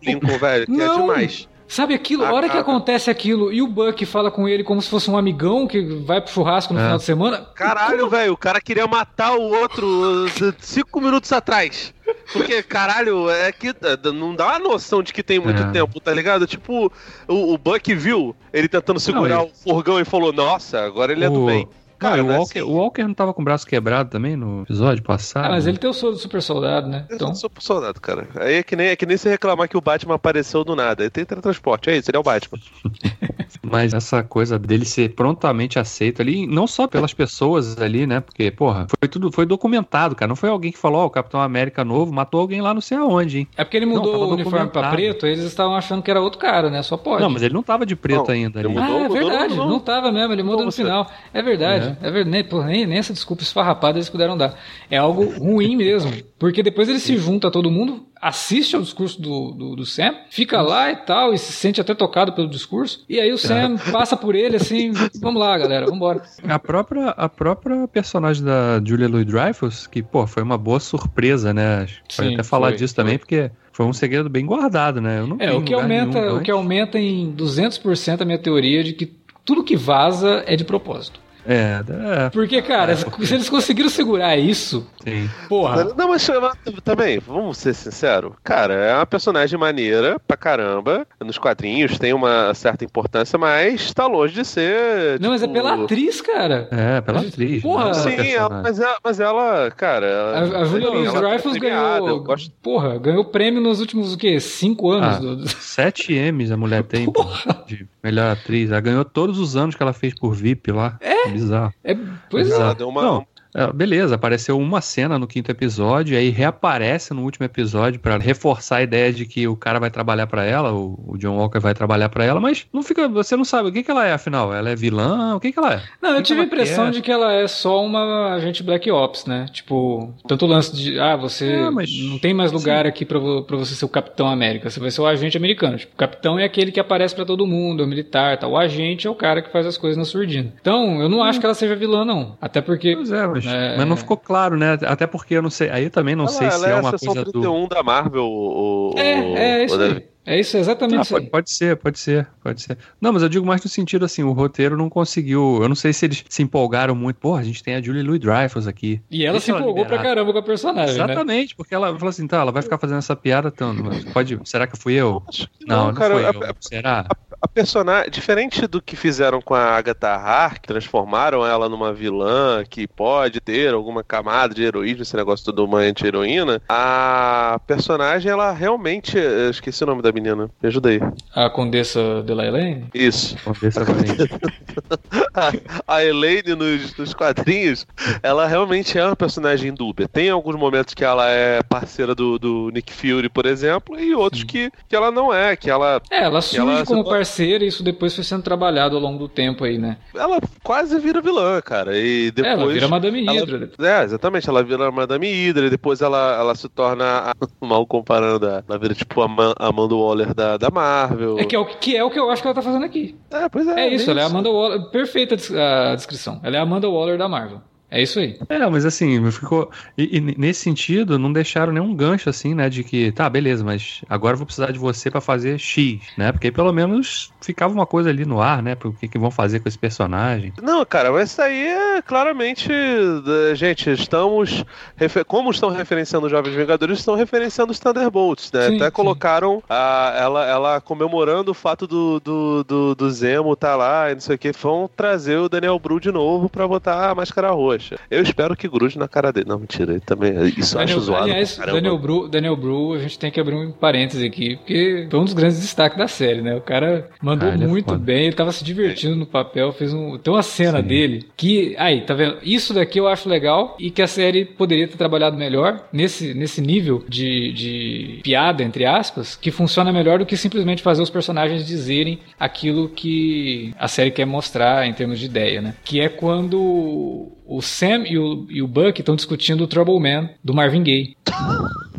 De Lincoln, velho, que é não. é demais. Sabe aquilo, a hora que acontece aquilo e o Buck fala com ele como se fosse um amigão que vai pro churrasco no é. final de semana. Caralho, velho, o cara queria matar o outro uh, cinco minutos atrás. Porque, caralho, é que uh, não dá uma noção de que tem muito é. tempo, tá ligado? Tipo, o, o Buck viu ele tentando segurar não, ele... o furgão e falou: Nossa, agora ele é do bem. Cara, o, Walker, assim... o Walker não tava com o braço quebrado também no episódio passado? Ah, mas ele tem o soro do super soldado, né? Então... super soldado, cara. Aí é que, nem, é que nem se reclamar que o Batman apareceu do nada. Ele tem teletransporte, é isso, ele é o Batman. *laughs* Mas essa coisa dele ser prontamente aceito ali, não só pelas pessoas ali, né? Porque, porra, foi tudo, foi documentado, cara. Não foi alguém que falou, ó, oh, o Capitão América novo matou alguém lá não sei aonde, hein? É porque ele mudou não, o uniforme pra preto, eles estavam achando que era outro cara, né? Só pode. Não, mas ele não tava de preto não, ainda. Ele mudou, ah, é verdade, mudou, não tava mesmo, ele muda no final. É verdade, é, é verdade. Nem, nem essa desculpa esfarrapada eles puderam dar. É algo ruim mesmo. Porque depois ele se junta a todo mundo, assiste ao discurso do, do, do, Sam, fica lá e tal, e se sente até tocado pelo discurso. E aí o Sam *laughs* passa por ele assim, vamos lá, galera, vambora. A própria, a própria personagem da Julia Louis-Dreyfus, que, pô, foi uma boa surpresa, né? Pode até falar foi, disso foi. também, porque foi um segredo bem guardado, né? Eu não é, o que aumenta, o que aumenta em 200% a minha teoria de que tudo que vaza é de propósito. É, é. Porque, cara, é, porque... se eles conseguiram segurar isso. Sim. Porra. Não, mas também, vamos ser sinceros. Cara, é uma personagem maneira pra caramba. Nos quadrinhos tem uma certa importância, mas tá longe de ser. Não, tipo... mas é pela tipo, atriz, cara. É, pela atriz. Porra. Sim, ela, mas, ela, mas ela, cara. Ela, a, a Julia Louis ganhou. Gosto... Porra, ganhou prêmio nos últimos, o quê? Cinco anos. Ah, do... Sete M's a mulher tem *laughs* porra. de melhor atriz. Ela ganhou todos os anos que ela fez por VIP lá. É? Bizarro. É, pois bizarro. é. Deu uma, Não, é, beleza, apareceu uma cena no quinto episódio, aí reaparece no último episódio para reforçar a ideia de que o cara vai trabalhar para ela, o, o, John Walker vai trabalhar para ela, mas não fica, você não sabe o que, que ela é afinal. Ela é vilã? O que, que ela é? Não, eu tive a impressão quer? de que ela é só uma agente Black Ops, né? Tipo, tanto o lance de, ah, você é, mas... não tem mais lugar Sim. aqui para você ser o Capitão América, você vai ser o agente americano. Tipo, o capitão é aquele que aparece para todo mundo, é o militar, tá? O agente é o cara que faz as coisas na surdina. Então, eu não acho hum. que ela seja vilã, não. Até porque. Pois é, mas, é, mas não ficou claro, né? Até porque eu não sei. Aí eu também não ela, sei ela se é, é uma coisa 31 do. da Marvel. O, é, é isso aí. É isso, exatamente ah, isso pode, pode, ser, pode ser, pode ser. Não, mas eu digo mais no sentido assim, o roteiro não conseguiu. Eu não sei se eles se empolgaram muito. Pô, a gente tem a Julie Louis Dreyfus aqui. E ela Deixa se empolgou ela pra caramba com a personagem. Né? Exatamente, né? porque ela falou assim: tá, ela vai ficar fazendo essa piada tanto. Pode. Será que fui eu? Não, não, não cara, foi a, eu. Será? A, a personagem, diferente do que fizeram com a Agatha Hark, transformaram ela numa vilã que pode ter alguma camada de heroísmo, esse negócio todo uma anti-heroína, a personagem, ela realmente. esqueci o nome da menina. Me ajuda aí. A Condessa de la Elaine? Isso. Condessa Elaine. *laughs* a, *laughs* a Elaine nos, nos quadrinhos, ela realmente é uma personagem dúbia. Tem alguns momentos que ela é parceira do, do Nick Fury, por exemplo, e outros que, que ela não é, que ela. É, ela surge ela como parceira parceira e isso depois foi sendo trabalhado ao longo do tempo aí, né? Ela quase vira vilã, cara. E depois. É, ela vira Madame Hydra. Ela... É, exatamente. Ela vira Madame Hydra e depois ela, ela se torna. *laughs* Mal comparando, ela vira tipo a Amanda Waller da, da Marvel. É que é, o, que é o que eu acho que ela tá fazendo aqui. É, pois é. É isso, ela é a Amanda Waller. Perfeita a descrição. Ela é a Amanda Waller da Marvel. É isso aí. É, mas assim, ficou. E, e, nesse sentido, não deixaram nenhum gancho assim, né? De que, tá, beleza, mas agora eu vou precisar de você para fazer X, né? Porque pelo menos ficava uma coisa ali no ar, né? Por que, que vão fazer com esse personagem. Não, cara, mas isso aí é claramente. Gente, estamos. Como estão referenciando os Jovens Vingadores, estão referenciando os Thunderbolts, né? Sim, Até sim. colocaram a, ela, ela comemorando o fato do, do, do, do Zemo tá lá e não sei o que. Vão trazer o Daniel Bru de novo pra botar a máscara roxa poxa, eu espero que grude na cara dele. Não, mentira, ele também. Isso Daniel, eu acho zoado. Aliás, Daniel Bru, Daniel Bru, a gente tem que abrir um parêntese aqui, porque foi um dos grandes destaques da série, né? O cara mandou ah, é muito é bem, ele tava se divertindo no papel, fez um. Tem uma cena Sim. dele que. Aí, tá vendo? Isso daqui eu acho legal e que a série poderia ter trabalhado melhor nesse, nesse nível de, de piada, entre aspas, que funciona melhor do que simplesmente fazer os personagens dizerem aquilo que a série quer mostrar em termos de ideia, né? Que é quando o Sam e o, e o Buck estão discutindo o Trouble Man do Marvin Gaye.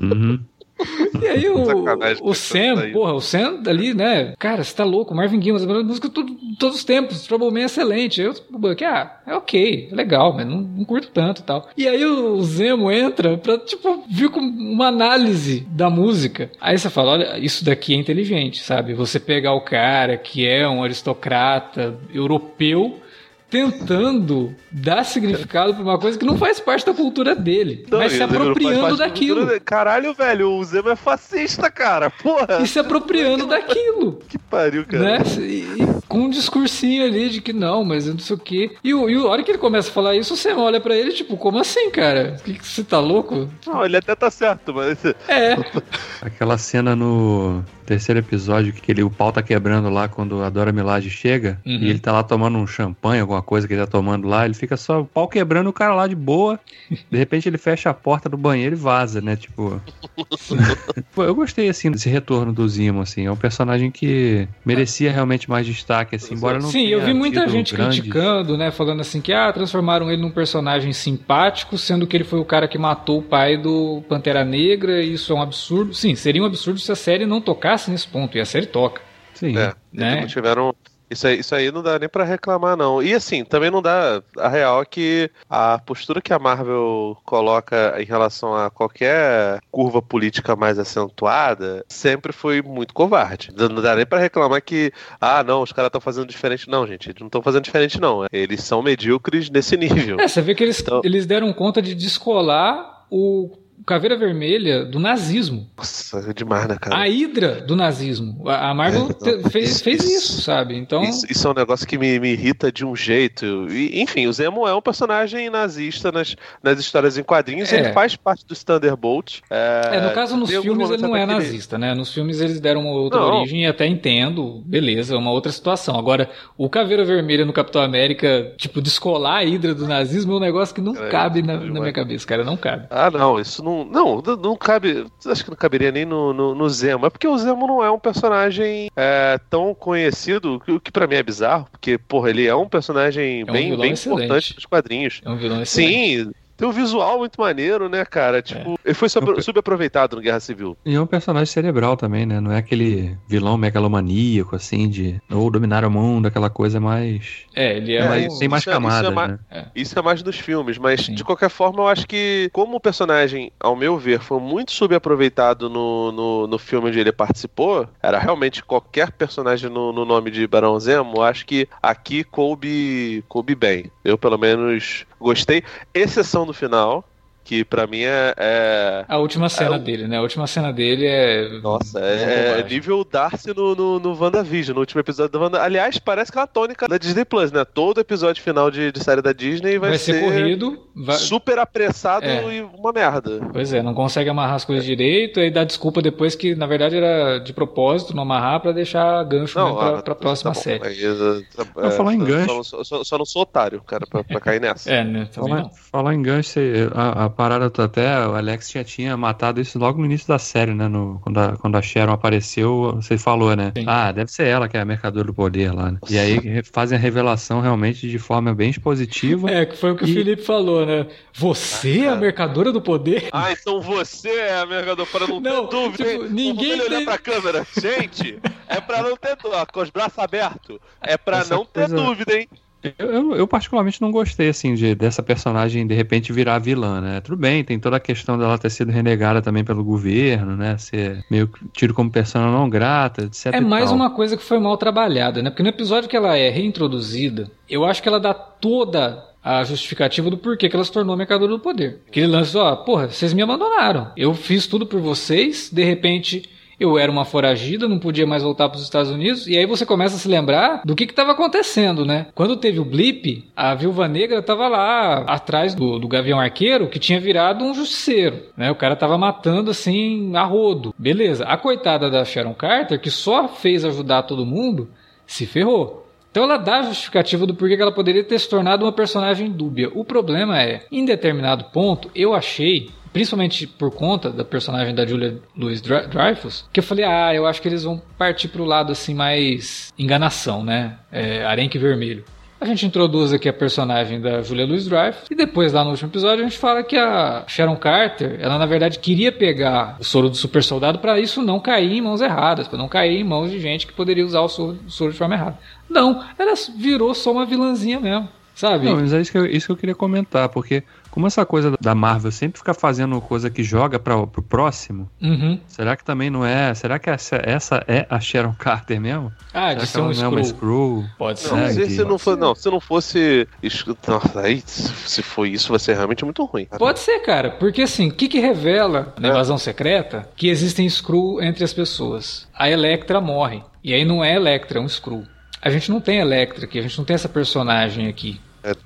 Uhum. E aí o, o Sam, porra, o Sam ali, né? Cara, você tá louco, Marvin Gaye, mas a música todo, todos os tempos, Trouble Man é excelente. Aí o Buck, ah, é ok, é legal, mas não, não curto tanto e tal. E aí o Zemo entra pra, tipo, vir com uma análise da música. Aí você fala, olha, isso daqui é inteligente, sabe? Você pegar o cara que é um aristocrata europeu tentando dar significado pra uma coisa que não faz parte da cultura dele, não, mas se apropriando daquilo. Cultura... Caralho, velho, o Zemo é fascista, cara, porra. E se apropriando *laughs* daquilo. Que pariu, cara. Né? E, e, com um discursinho ali de que não, mas eu não sei o quê. E, o, e a hora que ele começa a falar isso, você olha pra ele, tipo, como assim, cara? Que você tá louco? Não, ele até tá certo, mas. É. *laughs* Aquela cena no terceiro episódio, que ele, o pau tá quebrando lá quando a Dora Milaje chega, uhum. e ele tá lá tomando um champanhe, alguma coisa que ele tá tomando lá, ele fica só o pau quebrando o cara lá de boa, de repente ele fecha a porta do banheiro e vaza, né? Tipo. *laughs* Pô, eu gostei, assim, desse retorno do Zimo, assim. É um personagem que merecia realmente mais destaque, assim, embora não Sim, eu vi muita gente grandes... criticando, né? Falando assim que, ah, transformaram ele num personagem simpático, sendo que ele foi o cara que matou o pai do Pantera Negra, e isso é um absurdo. Sim, seria um absurdo se a série não tocasse nesse ponto, e a série toca. Sim. É, né? tiveram isso aí, isso aí não dá nem para reclamar, não. E assim, também não dá. A real é que a postura que a Marvel coloca em relação a qualquer curva política mais acentuada sempre foi muito covarde. Não dá nem para reclamar que, ah, não, os caras estão fazendo diferente. Não, gente, eles não estão fazendo diferente, não. Eles são medíocres nesse nível. É, você vê que eles, então... eles deram conta de descolar o Caveira Vermelha do nazismo. Nossa, é demais, né, cara? A Hydra do nazismo. A Marvel é, fez, fez isso, sabe? Então... Isso, isso, é um negócio que me, me irrita de um jeito. E, enfim, o Zemo é um personagem nazista nas, nas histórias em quadrinhos. É. Ele faz parte dos Thunderbolt. É, é no caso, nos filmes ele não é nazista, né? Nos filmes eles deram uma outra não. origem e até entendo. Beleza, é uma outra situação. Agora, o Caveira Vermelha no Capitão América, tipo, descolar a Hydra do nazismo é um negócio que não cabe na, na minha cabeça, cara. Não cabe. Ah, não. Isso não não, não, não cabe. Acho que não caberia nem no, no, no Zemo. É porque o Zemo não é um personagem é, tão conhecido, o que para mim é bizarro, porque, porra, ele é um personagem é um bem, bem importante nos quadrinhos. É um vilão excelente. Sim tem um visual muito maneiro, né, cara? Tipo, é. ele foi sub subaproveitado no Guerra Civil. E é um personagem cerebral também, né? Não é aquele vilão megalomaníaco, assim, de ou dominar o mundo, aquela coisa mais. É, ele é. é mais, tem mais camadas, é, isso é né? É. Isso é mais dos filmes, mas Sim. de qualquer forma, eu acho que, como o personagem, ao meu ver, foi muito subaproveitado no, no, no filme onde ele participou, era realmente qualquer personagem no, no nome de Barão Zemo, acho que aqui coube, coube bem. Eu, pelo menos, gostei. Exceção no final, que para mim é, é, A última cena é, dele, né? A última cena dele é. Nossa, é, é nível Darcy no, no, no WandaVision, no último episódio da Wanda. Aliás, parece que é a tônica da Disney Plus, né? Todo episódio final de, de série da Disney vai, vai ser, ser, corrido, vai... super apressado é. e uma merda. Pois é, não consegue amarrar as coisas direito, aí dá desculpa depois que, na verdade, era de propósito não amarrar pra deixar gancho não, pra, ah, pra próxima tá série. É, falar em gancho. Só, só, só, não sou otário, cara, pra, pra cair nessa. é, né? Falar, falar em gancho, a, a parada até, o Alex já tinha matado isso logo no início da série, né? No, quando, a, quando a Sharon apareceu, você falou, né? Sim. Ah, deve ser ela que é a mercadora do poder lá. Né? E aí fazem a revelação realmente de forma bem expositiva. É, que foi o que e... o Felipe falou, né? Você é a mercadora do poder? Ah, então você é a mercadora, para não, não ter dúvida. Tipo, ninguém tem... olhar pra câmera. Gente, é pra não ter dúvida, com os braços abertos. É pra Essa não ter dúvida, hein? Eu, eu, particularmente não gostei, assim, de, dessa personagem de repente virar vilã, né? Tudo bem, tem toda a questão dela ter sido renegada também pelo governo, né? Ser meio tido como persona não grata, etc. É mais uma coisa que foi mal trabalhada, né? Porque no episódio que ela é reintroduzida, eu acho que ela dá toda a justificativa do porquê que ela se tornou mercadora do poder. Aquele lance, ó, porra, vocês me abandonaram. Eu fiz tudo por vocês, de repente eu era uma foragida, não podia mais voltar para os Estados Unidos, e aí você começa a se lembrar do que estava acontecendo, né? Quando teve o blip, a viúva negra estava lá atrás do, do Gavião Arqueiro, que tinha virado um justiceiro, né? O cara estava matando assim a rodo. Beleza. A coitada da Sharon Carter, que só fez ajudar todo mundo, se ferrou. Então ela dá a justificativa do porquê que ela poderia ter se tornado uma personagem dúbia. O problema é, em determinado ponto, eu achei principalmente por conta da personagem da Julia Louis Dreyfus, que eu falei, ah, eu acho que eles vão partir pro lado assim mais enganação, né? É, arenque vermelho. A gente introduz aqui a personagem da Julia Louis Dreyfus e depois lá no último episódio a gente fala que a Sharon Carter, ela na verdade queria pegar o soro do super soldado para isso não cair em mãos erradas, para não cair em mãos de gente que poderia usar o soro, o soro de forma errada. Não, ela virou só uma vilãzinha mesmo sabe? Não, mas é isso que eu, isso que eu queria comentar, porque como essa coisa da Marvel sempre fica fazendo coisa que joga para pro próximo, uhum. será que também não é? Será que essa, essa é a Sharon Carter mesmo? Ah, será de ser um não é uma Screw? Pode ser. Não, se, se, não, for, não, se não fosse. Nossa, aí, se for isso, vai ser realmente muito ruim. Cara. Pode ser, cara, porque assim, o que, que revela na é. invasão secreta? Que existem Screw entre as pessoas. A Electra morre. E aí não é Electra, é um Screw. A gente não tem Electra aqui, a gente não tem essa personagem aqui.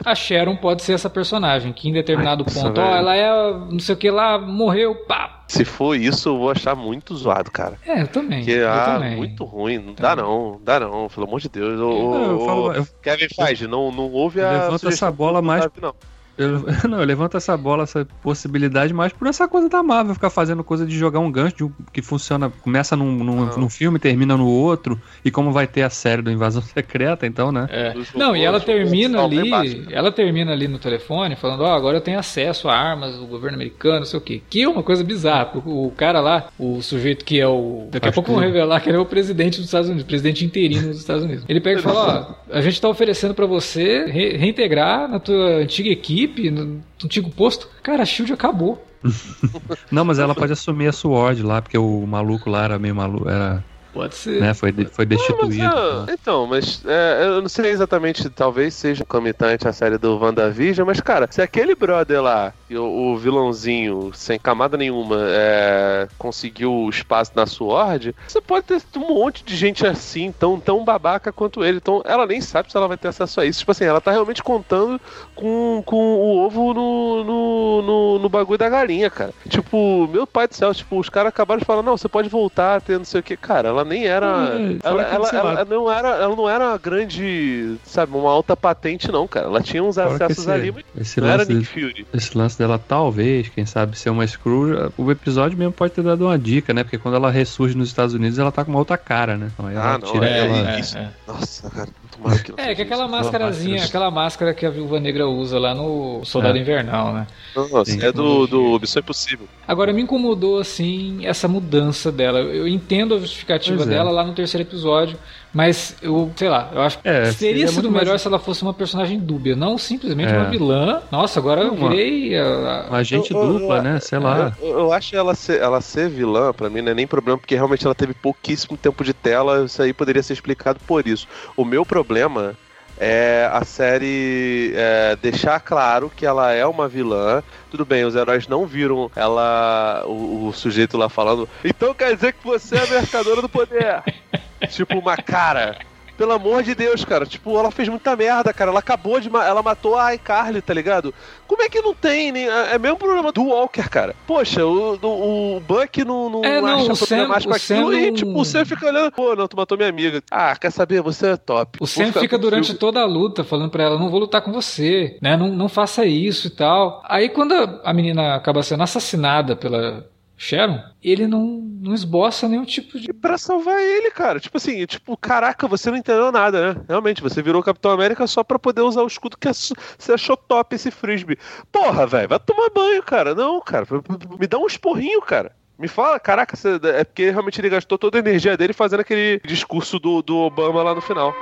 A Sharon pode ser essa personagem, que em determinado Ai, ponto, ó, ela é não sei o que lá, morreu, pá. Se for isso, eu vou achar muito zoado, cara. É, eu também. Porque, eu ah, também. muito ruim. Não dá não, não dá não, pelo amor de Deus. eu falo, eu... Kevin Feige, não, não houve a. Levanta essa bola mais. Não. Eu, *laughs* não, eu levanto essa bola, essa possibilidade mais por essa coisa da Marvel, ficar fazendo coisa de jogar um gancho de, que funciona, começa num, num, num, filme, termina no outro, e como vai ter a série do Invasão *laughs* Secreta, então, né? É. Não, e ela termina ali, ela termina ali no telefone falando, ó, oh, agora eu tenho acesso a armas do governo americano, não sei o quê. Que é uma coisa bizarra, o, o cara lá, o sujeito que é o... Daqui Acho a pouco vão revelar que ele é o presidente dos Estados Unidos, presidente interino dos Estados Unidos. Ele pega e fala, ó, a gente tá oferecendo para você re reintegrar na tua antiga equipe, no, antigo posto, cara, a Shield acabou. *laughs* não, mas ela pode assumir a Sword lá, porque o maluco lá era meio maluco, era Pode ser. Né? Foi, foi destituído. Não, mas, é, então, mas é, eu não sei exatamente, talvez seja comitante a série do WandaVision, mas, cara, se aquele brother lá, o, o vilãozinho, sem camada nenhuma, é, conseguiu espaço na Sword, você pode ter um monte de gente assim, tão, tão babaca quanto ele. Então, ela nem sabe se ela vai ter acesso a isso. Tipo assim, ela tá realmente contando com, com o ovo no, no, no, no bagulho da galinha, cara. Tipo, meu pai do céu, tipo, os caras acabaram de falar, não, você pode voltar a ter não sei o que. Cara, ela ela nem era. É, ela, ela, ela, não era ela não era grande, sabe, uma alta patente, não, cara. Ela tinha uns acessos esse, ali, mas esse não era Nick Fury. Esse lance dela, talvez, quem sabe, ser uma Screw, o episódio mesmo pode ter dado uma dica, né? Porque quando ela ressurge nos Estados Unidos, ela tá com uma outra cara, né? Então, ah, não, tira é, ela... é, é. Nossa, cara. Que é, que aquela máscarazinha, aquela máscara que a Viúva Negra usa lá no Soldado é. Invernal, né? Nossa, é do, do Missão Impossível. Agora, me incomodou, assim, essa mudança dela. Eu entendo a justificativa é. dela lá no terceiro episódio, mas eu, sei lá, eu acho que é, teria sido melhor mais... se ela fosse uma personagem dúbia, não simplesmente é. uma vilã. Nossa, agora eu virei. A... Uma agente eu, dupla, eu, né? Sei lá. Eu, eu, acho ela ser, ela ser vilã, pra mim, não é nem problema, porque realmente ela teve pouquíssimo tempo de tela, isso aí poderia ser explicado por isso. O meu problema é a série é, deixar claro que ela é uma vilã. Tudo bem, os heróis não viram ela, o, o sujeito lá falando. Então quer dizer que você é a mercadora do poder. *laughs* tipo, uma cara pelo amor de Deus, cara. Tipo, ela fez muita merda, cara. Ela acabou de. Ela matou a iCarly, tá ligado? Como é que não tem? Nem... É, é mesmo problema do Walker, cara. Poxa, o, o, o Buck não, não, é, não acha problemático aquilo. Sam e, tipo, você fica olhando. Pô, não, tu matou minha amiga. Ah, quer saber? Você é top. O Sam fica durante toda a luta falando pra ela: não vou lutar com você, né? Não, não faça isso e tal. Aí quando a menina acaba sendo assassinada pela Sharon, ele não, não esboça nenhum tipo de. Pra salvar ele, cara. Tipo assim, tipo, caraca, você não entendeu nada, né? Realmente, você virou Capitão América só pra poder usar o escudo que você achou top esse frisbee. Porra, velho, vai tomar banho, cara. Não, cara. Me dá um esporrinho, cara. Me fala, caraca, é porque realmente ele gastou toda a energia dele fazendo aquele discurso do, do Obama lá no final.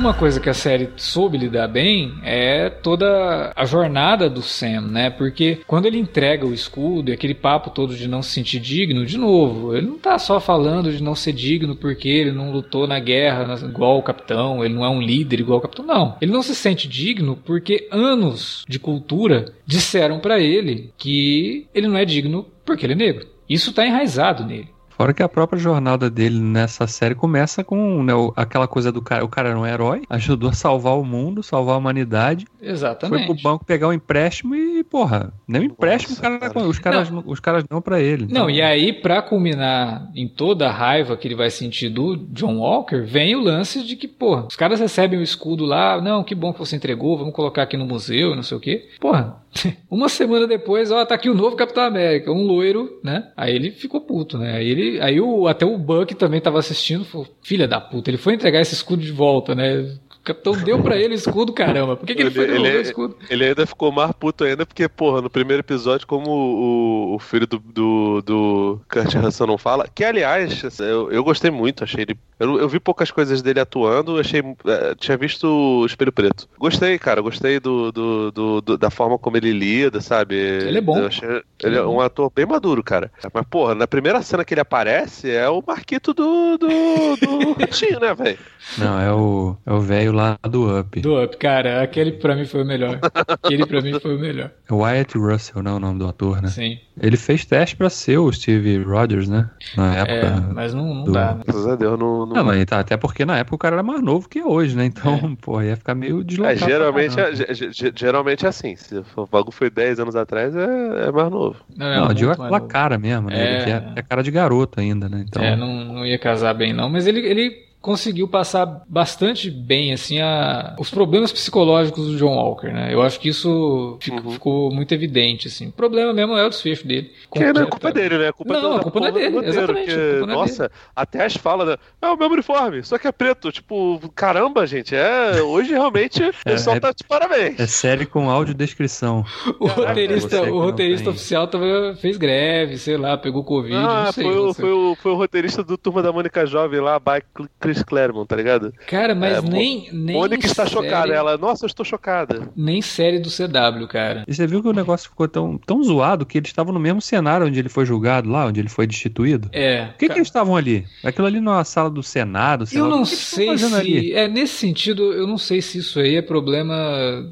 Uma coisa que a série soube lidar bem é toda a jornada do Sam, né? Porque quando ele entrega o escudo e aquele papo todo de não se sentir digno, de novo, ele não tá só falando de não ser digno porque ele não lutou na guerra igual o capitão, ele não é um líder igual o capitão, não. Ele não se sente digno porque anos de cultura disseram para ele que ele não é digno porque ele é negro. Isso tá enraizado nele. Fora que a própria jornada dele nessa série começa com né, aquela coisa do cara. O cara era um herói, ajudou a salvar o mundo, salvar a humanidade. Exatamente. Foi pro banco pegar o um empréstimo e, porra, nem o empréstimo Nossa, cara, cara. os caras não. os caras não para ele. Então... Não, e aí, pra culminar em toda a raiva que ele vai sentir do John Walker, vem o lance de que, porra, os caras recebem o escudo lá, não, que bom que você entregou, vamos colocar aqui no museu, não sei o quê. Porra, *laughs* uma semana depois, ó, tá aqui o novo Capitão América, um loiro, né? Aí ele ficou puto, né? Aí, ele, aí o, até o Buck também tava assistindo, falou, filha da puta, ele foi entregar esse escudo de volta, né? O capitão deu pra ele o escudo, caramba. Por que, que ele, ele foi ele, o escudo? Ele ainda ficou mais puto ainda, porque, porra, no primeiro episódio, como o, o filho do, do, do Kurt Russell não fala, que aliás, eu, eu gostei muito, achei ele. Eu, eu vi poucas coisas dele atuando, achei. É, tinha visto o Espelho Preto. Gostei, cara, gostei do, do, do, do, da forma como ele lida, sabe? Ele é bom. Achei, Ele é um ator bem maduro, cara. Mas, porra, na primeira cena que ele aparece é o Marquito do. do. do *laughs* Ratinho, né, velho? Não, é o. É o velho lá do Up. Do Up, cara. Aquele pra mim foi o melhor. Aquele pra mim foi o melhor. É *laughs* Wyatt Russell, não é o nome do ator, né? Sim. Ele fez teste pra ser o Steve Rogers, né? Na época. É, mas não, não do- dá. né? Graças a Deus, não. não... Não, mas tá, até porque na época o cara era mais novo que hoje, né? Então, pô, ia ficar meio É, deslocado. pra geralmente, é, ge- ge- geralmente é assim. Se o bagulho foi 10 anos atrás, é, é mais novo. Não, é Não, eu muito digo mais aquela novo. cara mesmo, né? É. Ele que é, é cara de garoto ainda, né? Então, É, não, não ia casar bem, não. Mas ele, ele conseguiu passar bastante bem, assim, a, os problemas psicológicos do John Walker, né? Eu acho que isso fica- Uhum. ficou muito evidente, assim. O problema mesmo é o desfecho dele. Que não é culpa dele, né? A culpa Não, da- a da culpa não é dele, roteiro, exatamente, que, não é nossa, até as falas, né? É o mesmo uniforme, só que é preto. Tipo, caramba, gente, é. Hoje realmente o *laughs* pessoal é- tá de parabéns. é série com audiodescrição. O Caraca, roteirista, o roteirista tem. oficial tava, fez greve, sei lá, pegou Covid, Ah, não sei. foi, o, foi, o, foi o roteirista do Turma da Mônica Jovem lá, by Chris Claremont, tá ligado? Cara, mas É, nem, nem. Mônica está série- chocada. Ela, nossa, eu estou chocada. Nem série do CW, cara. E você viu que o negócio ficou tão, tão zoado que eles estavam no mesmo cenário onde ele foi julgado, lá, onde ele foi destituído? É. Por que, que cara, eles estavam ali? Aquilo ali não é uma sala do Senado, sei Eu lá, não o que que sei fazendo ali? se. É, nesse sentido, eu não sei se isso aí é problema.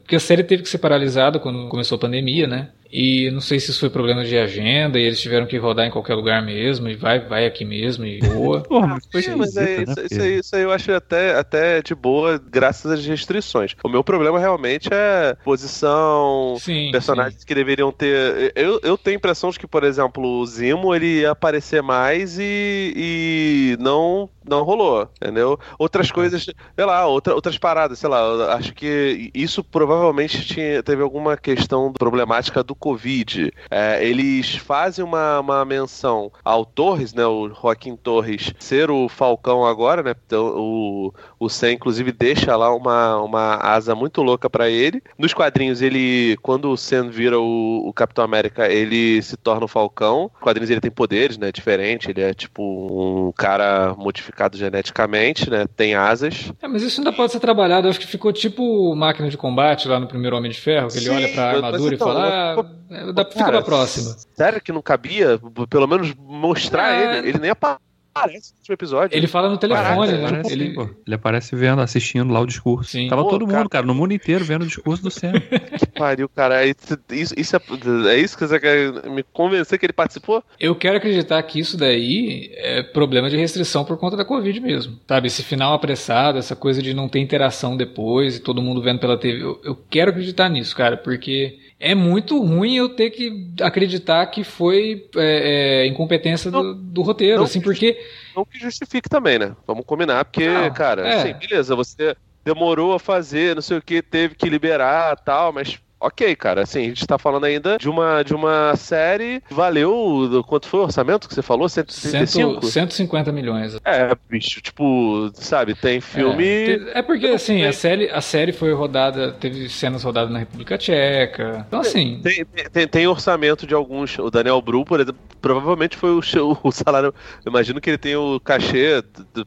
Porque a série teve que ser paralisada quando começou a pandemia, né? E não sei se isso foi problema de agenda e eles tiveram que rodar em qualquer lugar mesmo, e vai, vai aqui mesmo, e boa. *laughs* Porra, mas Sim, é, né? isso, aí, isso aí eu acho até, até de boa, graças às restrições. O meu problema realmente é posição, Sim. personagens que deveriam ter. Eu, eu tenho a impressão de que, por exemplo, o Zimo ele ia aparecer mais e, e não, não rolou, entendeu? Outras coisas, sei lá, outra, outras paradas, sei lá, eu acho que isso provavelmente tinha, teve alguma questão problemática do Covid. É, eles fazem uma, uma menção ao Torres, né, o Joaquim Torres, ser o Falcão agora, né? Então, o, o Sam, inclusive, deixa lá uma, uma asa muito louca pra ele. Nos quadrinhos, ele, quando o Sam vira o, o Capitão América, ele se torna o Falcão. Nos quadrinhos, ele tem poderes, né? Diferente. Ele é tipo um cara modificado geneticamente, né? Tem asas. É, mas isso ainda pode ser trabalhado. Eu acho que ficou tipo máquina de combate lá no primeiro Homem de Ferro, que ele Sim, olha pra mas armadura e então, fala: eu- ah, é, dá- fica Cara, pra próxima. Sério que não cabia? Pelo menos mostrar É. ele. Ele nem aparece no último episódio. Ele fala no telefone, Caraca, né? Ele, pô. Ele aparece vendo, assistindo lá o discurso. Sim. Tava Pô, todo cara. mundo, cara, no mundo inteiro vendo o discurso do Sam. *laughs* Que pariu, cara. Isso, isso, isso é, é isso que você quer me convencer que ele participou? Eu quero acreditar que isso daí é problema de restrição por conta da Covid mesmo. Sabe, esse final apressado, essa coisa de não ter interação depois e todo mundo vendo pela TV. Eu, eu quero acreditar nisso, cara, porque é muito ruim eu ter que acreditar que foi é, é, incompetência do, do roteiro, não, assim, porque Não que justifique também, né? Vamos combinar, porque, Não, cara, é. assim, beleza, você demorou a fazer, não sei o que, teve que liberar tal, mas. Ok, cara, assim, a gente tá falando ainda de uma, de uma série. Valeu. do- Quanto foi o orçamento que você falou? 135? 100, 150 milhões. É, bicho, tipo, sabe, tem filme. É, é porque assim, a série, a série foi rodada, teve cenas rodadas na República Tcheca. Então assim, Tem, tem, tem orçamento de alguns. O Daniel Bru, por exemplo, provavelmente foi o, show- *laughs* o salário. Eu imagino que ele tem o cachê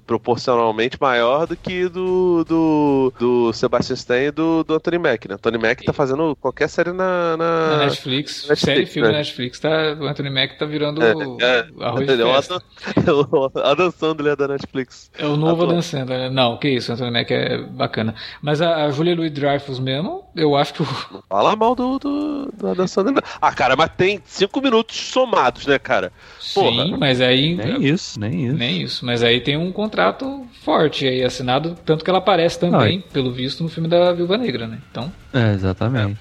proporcionalmente maior do que do, do, do Sebastian Stan e do, do Anthony Mack, né? Anthony Mack tá fazendo qualquer série na. na... na Netflix, Netflix, série e filme né? na Netflix, tá, o Anthony Mack tá virando É, é, arroz é o festa. Adam, o Adam Sandler da Netflix. É o novo. Adam Sandler. né? Não, que isso, o Anthony Mack é bacana. Mas a, a Julia Louis-Dreyfus mesmo, eu acho que o, Não *laughs* fala mal do, do, do Adam Sandler. Ah, cara, mas tem cinco minutos somados, né, cara? Porra. Sim, mas aí nem isso, nem isso. nem isso, mas aí tem um contrato forte aí assinado, tanto que ela aparece também, pelo visto, no filme da Viúva Negra, né? Então, É, exatamente.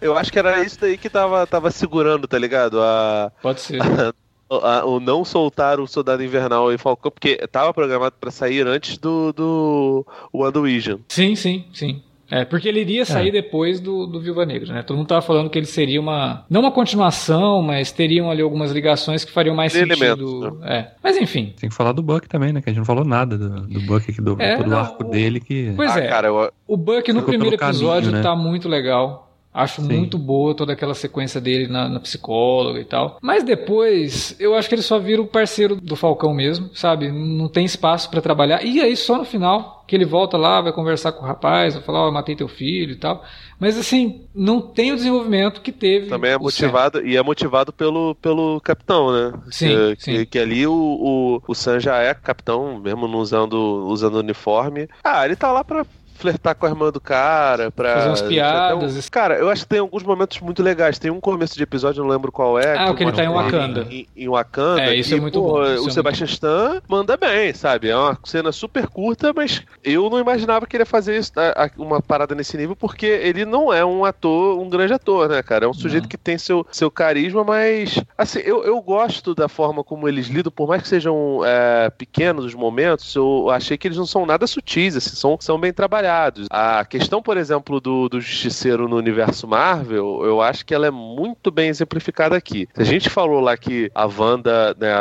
Eu acho que era isso daí que tava, tava segurando, tá ligado? A, pode ser. *laughs* a- o não soltar o Soldado Invernal e Falcão, porque tava programado pra sair antes do, do WandaVision. Sim, sim, sim. É, porque ele iria sair depois do, do Viúva Negra, né? Todo mundo tava falando que ele seria uma. Não uma continuação, mas teriam ali algumas ligações que fariam mais Tem sentido. elementos, É. Mas enfim. Tem que falar do Buck também, né? Que a gente não falou nada do, do Buck aqui, do, É, todo o arco o- dele que. Pois ah, é. cara, eu, O Buck no primeiro pelo caminho, episódio né? tá muito legal. Acho Sim. muito boa toda aquela sequência dele na, na, psicóloga e tal. Mas depois, eu acho que ele só vira o parceiro do Falcão mesmo, sabe? Não tem espaço para trabalhar. E aí, só no final, que ele volta lá, vai conversar com o rapaz, vai falar, ó, oh, matei teu filho e tal. Mas assim, não tem o desenvolvimento que teve. Também é motivado, Sam. e é motivado pelo, pelo capitão, né? Sim. Que, sim. que, que ali o, o, o Sam já é capitão, mesmo não usando, usando uniforme. Ah, ele tá lá pra flertar com a irmã do cara, pra. Fazer umas piadas. Um... Cara, eu acho que tem alguns momentos muito legais. Tem um começo de episódio, não lembro qual é. Ah, o que ele tá em Wakanda. Em, em Wakanda. É, isso é muito pô, bom. Isso o é Sebastian. Stan manda bem, sabe? É uma cena super curta, mas eu não imaginava que ele ia fazer isso, uma parada nesse nível, porque ele não é um ator, um grande ator, né, cara? É um sujeito que tem seu, seu carisma, mas. Assim, eu, eu gosto da forma como eles lidam, por mais que sejam é, pequenos os momentos, eu achei que eles não são nada sutis, assim, são, são bem trabalhados. A questão, por exemplo, do, do Justiceiro no universo Marvel, eu acho que ela é muito bem exemplificada aqui. Se a gente falou lá que a Wanda, né,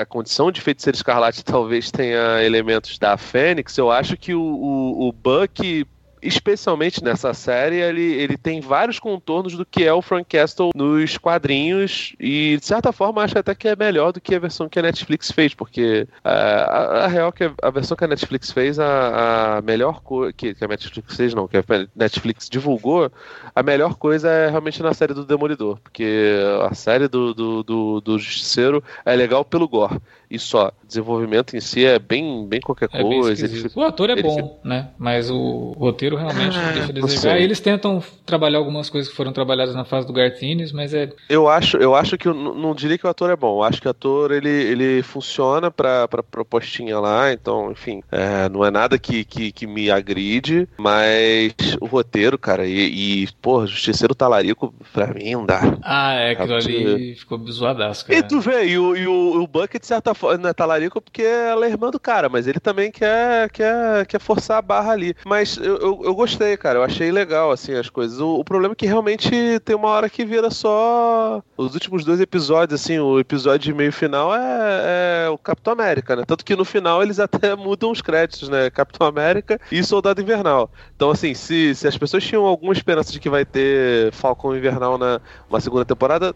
a condição de feiticeiro escarlate *laughs* talvez tenha elementos da Fênix, eu acho que o, o, o Buck especialmente nessa série, ele, ele tem vários contornos do que é o Frank Castle nos quadrinhos e, de certa forma, acho até que é melhor do que a versão que a Netflix fez, porque uh, a, a, real é que a versão que a Netflix fez, a, a melhor coisa, que, que, a Netflix fez não, que a Netflix divulgou, a melhor coisa é realmente na série do Demolidor, porque a série do, do, do, do Justiceiro é legal pelo gore e só. Desenvolvimento em si é bem, bem qualquer é coisa. Bem o ator é bom, fica... né? Mas o roteiro realmente ah, deixa a desejar. Eles tentam trabalhar algumas coisas que foram trabalhadas na fase do Gartines, mas é. Eu acho, eu acho que eu não diria que o ator é bom. Eu acho que o ator ele, ele funciona pra, pra propostinha lá, então, enfim, é, não é nada que, que, que, me agride, mas o roteiro, cara, e, e pô, Justiceiro Talarico, pra mim não dá. Ah, é, aquilo ali ficou zoadaço, cara. E tu vê, e o, e o, o Bucket, de certa não é talarico porque ela é irmã do cara, mas ele também quer, quer, quer forçar a barra ali. Mas eu, eu, eu gostei, cara, eu achei legal, assim, as coisas. O, o, problema é que realmente tem uma hora que vira só. Os últimos dois episódios, assim, o episódio de meio final é, é o Capitão América, né? Tanto que no final eles até *laughs* mudam os créditos, né? Capitão América e Soldado Invernal. Então, assim, se, se as pessoas tinham alguma esperança de que vai ter Falcão Invernal na uma segunda temporada,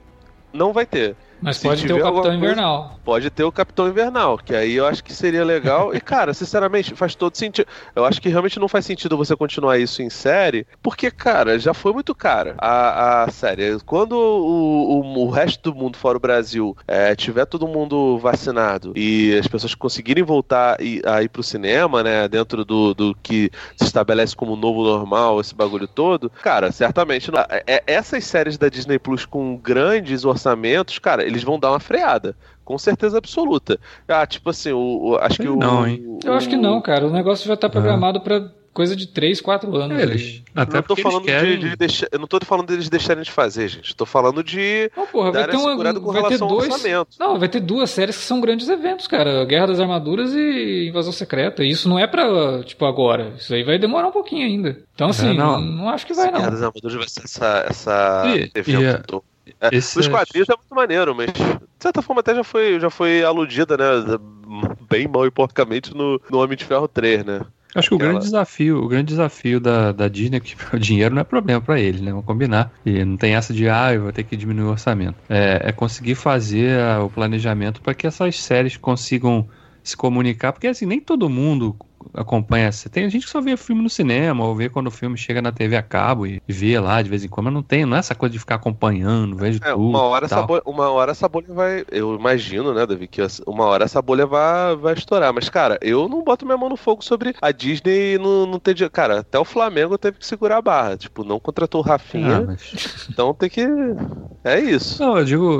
não vai ter. Mas Se pode ter o Capitão Invernal. pode ter o Capitão Invernal, que aí eu acho que seria legal. e, cara, sinceramente, faz todo sentido. Eu acho que realmente não faz sentido você continuar isso em série, porque, cara, já foi muito cara a, a série. Quando o, o, o resto do mundo, fora o Brasil, é, tiver todo mundo vacinado e as pessoas conseguirem voltar e, a ir pro cinema, né, dentro do, do que se estabelece como novo normal, esse bagulho todo, cara, certamente. Não, é, é essas séries da Disney Plus com grandes orçamentos, cara, eles vão dar uma freada. Com certeza absoluta. Ah, tipo assim, o, o acho que o. Não, hein? Eu acho que não, cara. O negócio já tá programado para coisa de 3, 4 anos. Eles, até eu tô falando querem... de, de deixar, eu não tô falando deles deixarem de fazer, gente. Tô falando de não, porra, vai ter uma, com vai ter dois, Não, vai ter duas séries que são grandes eventos, cara. Guerra das Armaduras e Invasão Secreta. E isso não é pra, tipo, agora. Isso aí vai demorar um pouquinho ainda. Então, assim, é, não. não acho que vai, não. Guerra das Armaduras vai ser essa, essa e, evento e, é, Esse... Os quadrinhos é muito maneiro, mas de certa forma até já foi, já foi aludida, né? Bem mal e porcamente no, no Homem de Ferro 3, né? Acho que o grande desafio, o grande desafio da, da Disney é que *laughs* o dinheiro não é problema para ele, né? Vamos combinar. E não tem essa de, ah, eu vou ter que diminuir o orçamento. É, é conseguir fazer o planejamento para que essas séries consigam se comunicar, porque assim, nem todo mundo acompanha. Tem gente que só vê filme no cinema, ou vê quando o filme chega na TV a cabo e vê lá de vez em quando, mas não tem, não é essa coisa de ficar acompanhando, vejo é, tudo. Uma hora, essa bolha, uma hora essa bolha vai. Eu imagino, né, Davi, que uma hora essa bolha vai, vai estourar. Mas, cara, eu não boto minha mão no fogo sobre a Disney não, não ter. Cara, até o Flamengo teve que segurar a barra. Tipo, não contratou o Rafinha. Ah, mas... Então tem que. É isso. Não, eu digo,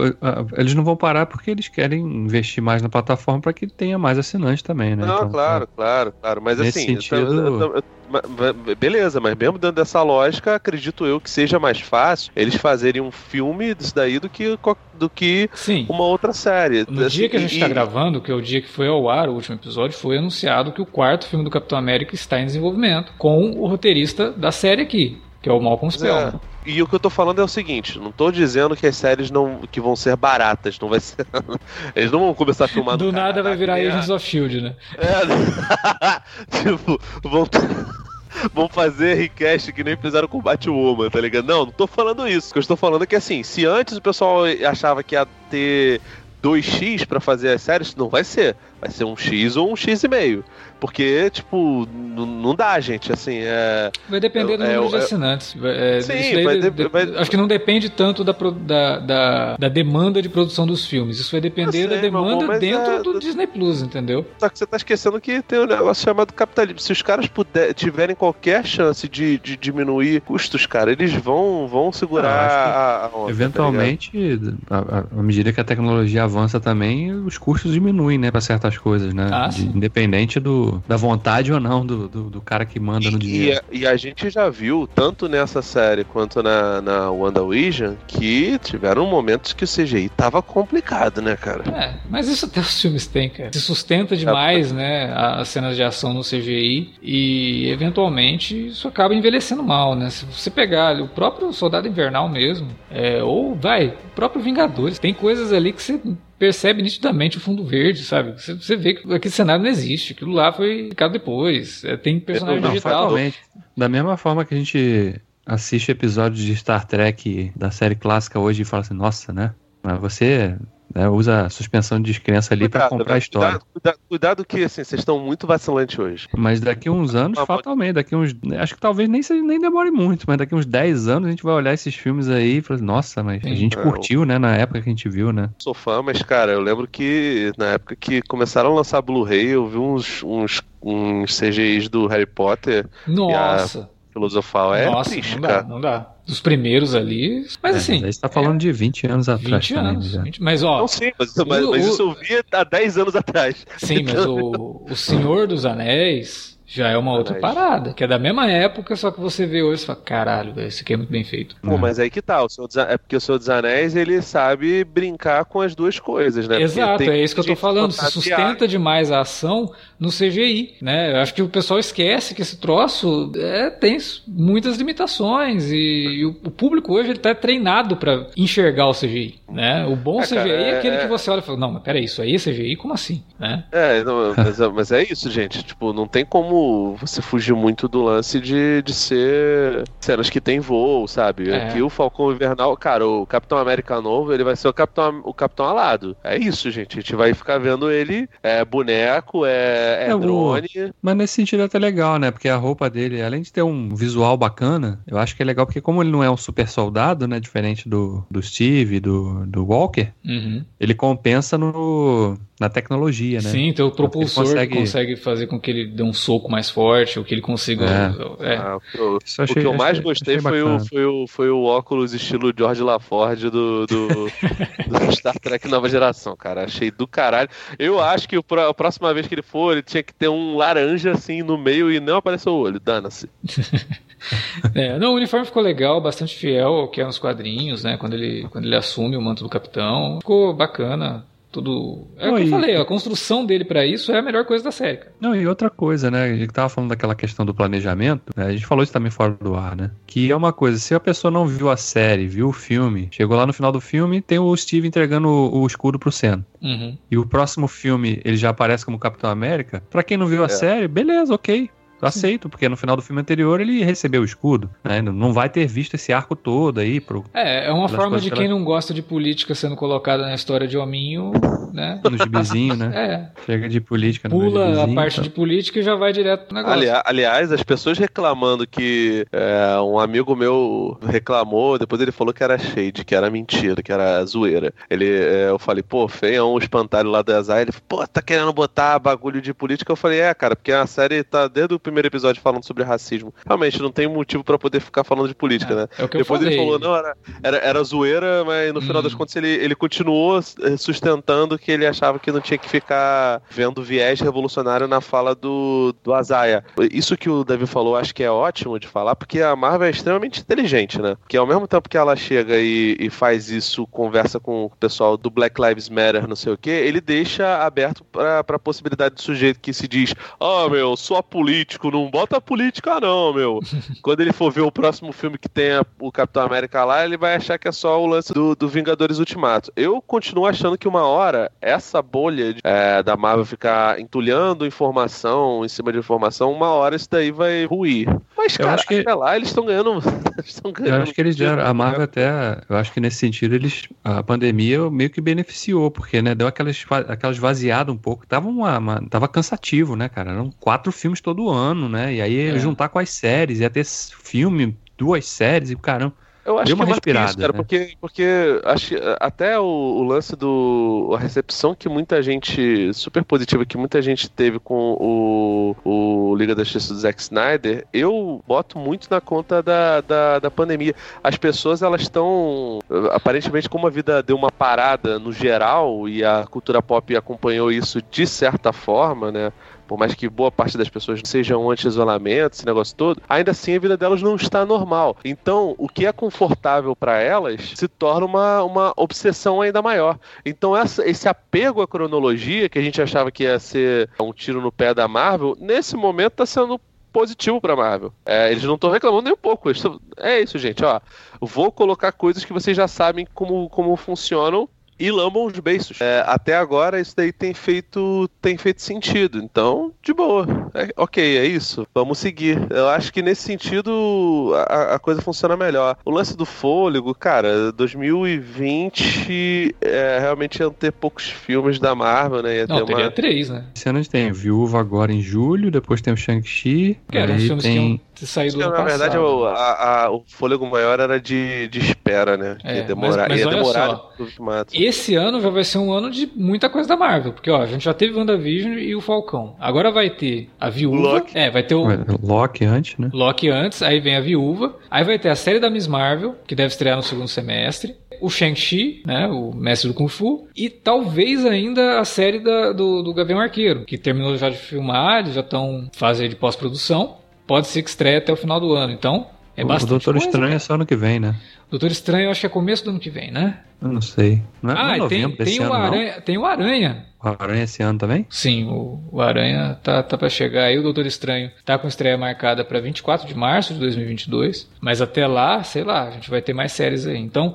eles não vão parar porque eles querem investir mais na plataforma para que tenha mais assinantes também, né? Não, então, claro, é. claro, claro. Mas Nesse assim, sentido... eu, eu, eu, beleza, mas mesmo dentro dessa lógica, acredito eu que seja mais fácil eles fazerem um filme disso daí do que, do que Sim. uma outra série. No assim, dia que a gente está gravando, que é o dia que foi ao ar o último episódio, foi anunciado que o quarto filme do Capitão América está em desenvolvimento com o roteirista da série aqui, que é o Malcolm Spellman. É. E o que eu tô falando é o seguinte, não tô dizendo que as séries não que vão ser baratas, não vai ser. Eles não vão começar a filmar do nada vai virar é. Agents of Shield, né? É. *laughs* tipo, vão *laughs* vão fazer request que nem fizeram com Batwoman, tá ligado? Não, não tô falando isso. O que eu estou falando é que assim, se antes o pessoal achava que ia ter 2x para fazer as séries, não vai ser. Vai ser um X ou um X e meio. Porque, tipo, não dá, gente, assim, é... Vai depender é, do número é, de assinantes. É, sim, vai de, de, vai... Acho que não depende tanto da, da, da, da, demanda de produção dos filmes. Isso vai depender sei, da demanda amor, dentro é... do Disney Plus, entendeu? Só que você tá esquecendo que tem um negócio chamado capitalismo. Se os caras puder, tiverem qualquer chance de, de diminuir custos, cara, eles vão, vão segurar ah, a, a onda, Eventualmente, tá à medida que a tecnologia avança também, os custos diminuem, né, pra certas coisas, né? Ah, de, independente do, da vontade ou não do, do, do cara que manda no dinheiro. E, e, a gente já viu, tanto nessa série quanto na, na WandaVision, que tiveram momentos que o CGI tava complicado, né, cara? É, mas isso até os filmes têm, cara. Se sustenta demais, é. né, as cenas de ação no CGI e eventualmente isso acaba envelhecendo mal, né? Se você pegar o próprio Soldado Invernal mesmo, é, ou vai, o próprio Vingadores, tem coisas ali que você percebe nitidamente o fundo verde, sabe? Você, você vê que aquele cenário não existe, aquilo lá foi ficado depois. É, tem personagem não, digital. Fatalmente. Da mesma forma que a gente assiste episódios de Star Trek da série clássica hoje e fala assim, nossa, né? Mas você né, usa suspensão de descrença ali para comprar a história. Cuidado, cuidado, cuidado, que assim, vocês estão muito vacilantes hoje. Mas daqui uns anos, fatalmente, daqui uns. Acho que talvez nem, nem demore muito, mas daqui uns 10 anos a gente vai olhar esses filmes aí e falar, nossa, mas a gente é, curtiu, né, na época que a gente viu, né? Sou fã, mas, cara, eu lembro que na época que começaram a lançar Blu-ray, eu vi uns, uns, uns CGIs do Harry Potter. Nossa! filosofal é Nossa, triste, não dá, cara. não dá. Dos primeiros ali. Mas é, assim. Mas você tá falando é, de 20 anos atrás 20 também, anos, 20, mas ó. Não, sim, mas, mas, o, mas, isso eu vi há 10 anos atrás. Sim, mas o, o Senhor dos Anéis já é uma outra parada, que é da mesma época, só que você vê hoje e fala, caralho, esse aqui é muito bem feito. Pô, mas aí que tá, o Senhor dos, é porque o Senhor dos Anéis, ele sabe brincar com as duas coisas, né? Exato, é isso que eu tô falando, se sustenta demais a ação no CGI, né? Eu acho que o pessoal esquece que esse troço é, tem muitas limitações e, e o, o, público hoje ele tá treinado para enxergar o CGI, né? O bom é, CGI cara, é, é, aquele que você olha e fala, não, mas peraí, isso aí é CGI? Como assim? Né? É, não, mas, mas é isso, gente, tipo, não tem como como você fugir muito do lance de, de ser cenas que tem voo, sabe? É. Aqui o Falcão Invernal, cara, o Capitão América novo, ele vai ser o Capitão, o Capitão Alado. É isso, gente. A gente vai ficar vendo ele, é boneco, é, é, é drone. O... Mas nesse sentido é até legal, né? Porque a roupa dele, além de ter um visual bacana, eu acho que é legal porque como ele não é um super soldado, né? Diferente do, do Steve, do, do Walker, uhum. ele compensa no na tecnologia, né? Sim, tem o propulsor consegue... que consegue fazer com que ele dê um soco mais forte, ou que ele consiga. É. É. Ah, o, achei, o, que eu mais gostei foi o, foi, o, foi o óculos estilo George LaForge do, do, *laughs* do, Star Trek Nova Geração, cara. Achei do caralho. Eu acho que o, a próxima vez que ele for, ele tinha que ter um laranja assim no meio e não apareceu o olho. Dana-se. *laughs* é, não, o uniforme ficou legal, bastante fiel ao que é nos quadrinhos, né? Quando ele, quando ele assume o manto do capitão. Ficou bacana tudo. É o que eu falei, a construção dele para isso é a melhor coisa da série. Cara. Não, e outra coisa, né? A gente tava falando daquela questão do planejamento, né? a gente falou isso também fora do ar, né? Que é uma coisa, se a pessoa não viu a série, viu o filme, chegou lá no final do filme, tem o Steve entregando o, o escudo pro Sen. Uhum. E o próximo filme ele já aparece como Capitão América. Pra quem não viu a é. série, beleza, ok aceito, porque no final do filme anterior ele recebeu o escudo, né? Não vai ter visto esse arco todo aí. Pro, é, é uma forma de quem ela... não gosta de política sendo colocada na história de hominho, né? *laughs* No gibizinho, né? É. Chega de política no Pula a parte então. de política e já vai direto pro negócio. Ali, aliás, as pessoas reclamando que é, um amigo meu reclamou, depois ele falou que era shade, que era mentira, que era zoeira. Ele, é, eu falei, pô, feio, é um espantalho lá do Azar. Ele falou, pô, tá querendo botar bagulho de política? Eu falei, é, cara, porque a série tá desde o primeiro episódio falando sobre racismo. Realmente, não tem motivo para poder ficar falando de política, é, né? É Depois ele falou, não, era, era, era zoeira, mas no hum. final das hum. contas ele, ele continuou eh, sustentando que ele achava que não tinha que ficar vendo viés revolucionário na fala do, do Azaia. Isso que o Davi falou, acho que é ótimo de falar, porque a Marvel é extremamente inteligente, né? Que ao mesmo tempo que ela chega e, e faz isso, conversa com o pessoal do Black Lives Matter, não sei o que, ele deixa aberto para a possibilidade do sujeito que se diz: Ah, oh, meu, sou apolítico político, não bota política não, meu. Quando ele for ver o próximo filme que tenha o Capitão América lá, ele vai achar que é só o lance do, do Vingadores Ultimato. Eu continuo achando que uma hora essa bolha de, é, da Marvel ficar entulhando informação em cima de informação, uma hora isso daí vai ruir. Mas, cara, eu acho que... até lá eles estão ganhando. *laughs* ganhando. Eu acho que eles já. A Marvel até. Eu acho que nesse sentido, eles. A pandemia meio que beneficiou, porque, né, deu aquelas, aquelas vaziadas um pouco. Tava, uma, uma, tava cansativo, né, cara? Eram quatro filmes todo ano, né? E aí é. juntar com as séries, ia ter filme, duas séries e caramba. Eu acho Deu uma que é respirada, isso, cara, né? porque, porque acho, até o, o, lance do. a recepção que muita gente. super positiva que muita gente teve com o, o Liga da Justiça do Zack Snyder, eu boto muito na conta da, da, da pandemia. As pessoas, elas estão. aparentemente, como a vida deu uma parada no geral e a cultura pop acompanhou isso de certa forma, né? Por mais que boa parte das pessoas sejam anti-isolamento, esse negócio todo, ainda assim a vida delas não está normal. Então, o que é confortável para elas se torna uma, uma obsessão ainda maior. Então, essa, esse apego à cronologia, que a gente achava que ia ser um tiro no pé da Marvel, nesse momento está sendo positivo para Marvel. É, eles não estão reclamando nem um pouco. É isso, gente. Ó, vou colocar coisas que vocês já sabem como, como funcionam e lambam os beiços. É, até agora isso daí tem feito tem feito sentido. Então, de boa. É, ok, é isso. Vamos seguir. Eu acho que nesse sentido a, a coisa funciona melhor. O lance do fôlego, cara, 2020 é, realmente iam ter poucos filmes da Marvel, né? Ia Não, ter teria uma... três, né? Esse ano a gente tem Viúva agora em julho, depois tem o Shang-Chi. Que eram filmes tem... que iam sair do ano Na verdade, o, a, a, o fôlego maior era de, de espera, né? É, ia demorar. Mas, mas ia demorar só, esse ano já vai ser um ano de muita coisa da Marvel. Porque, ó, a gente já teve WandaVision e o Falcão. Agora vai ter a Viúva. Loki. É, vai ter o. Loki antes, né? Loki antes, aí vem a Viúva. Aí vai ter a série da Miss Marvel, que deve estrear no segundo semestre. O Shang-Chi, né? O mestre do Kung Fu. E talvez ainda a série da, do, do Gavião Arqueiro, que terminou já de filmar, eles já estão em fase de pós-produção. Pode ser que estreie até o final do ano. Então, é o bastante. O Doutor coisa, Estranho cara. é só ano que vem, né? Doutor Estranho, eu acho que é começo do ano que vem, né? Eu não sei. Não é, ah, não é tem, tem, o Aranha, tem o Aranha. O Aranha esse ano também? Sim, o, o Aranha tá, tá para chegar aí. O Doutor Estranho tá com estreia marcada para 24 de março de 2022. Mas até lá, sei lá, a gente vai ter mais séries aí. Então,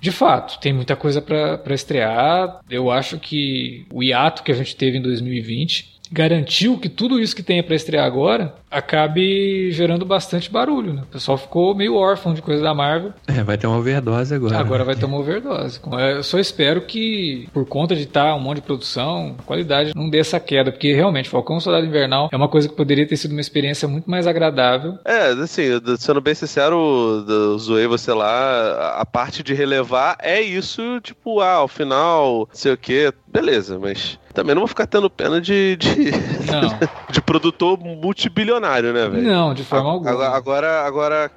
de fato, tem muita coisa para estrear. Eu acho que o hiato que a gente teve em 2020 garantiu que tudo isso que tem para estrear agora acabe gerando bastante barulho, né? O pessoal ficou meio órfão de coisa da Marvel. É, vai ter uma overdose agora. Agora né? vai ter uma overdose. Eu só espero que, por conta de estar um monte de produção, a qualidade não dê essa queda, porque realmente Falcão Soldado Invernal é uma coisa que poderia ter sido uma experiência muito mais agradável. É, assim, sendo bem sincero, zoei você lá, a parte de relevar é isso, tipo, ah, ao final, sei o que, beleza, mas também não vou ficar tendo pena de, de, *laughs* de produtor multibilionário, né, velho? Não, de forma alguma. Agora, agora,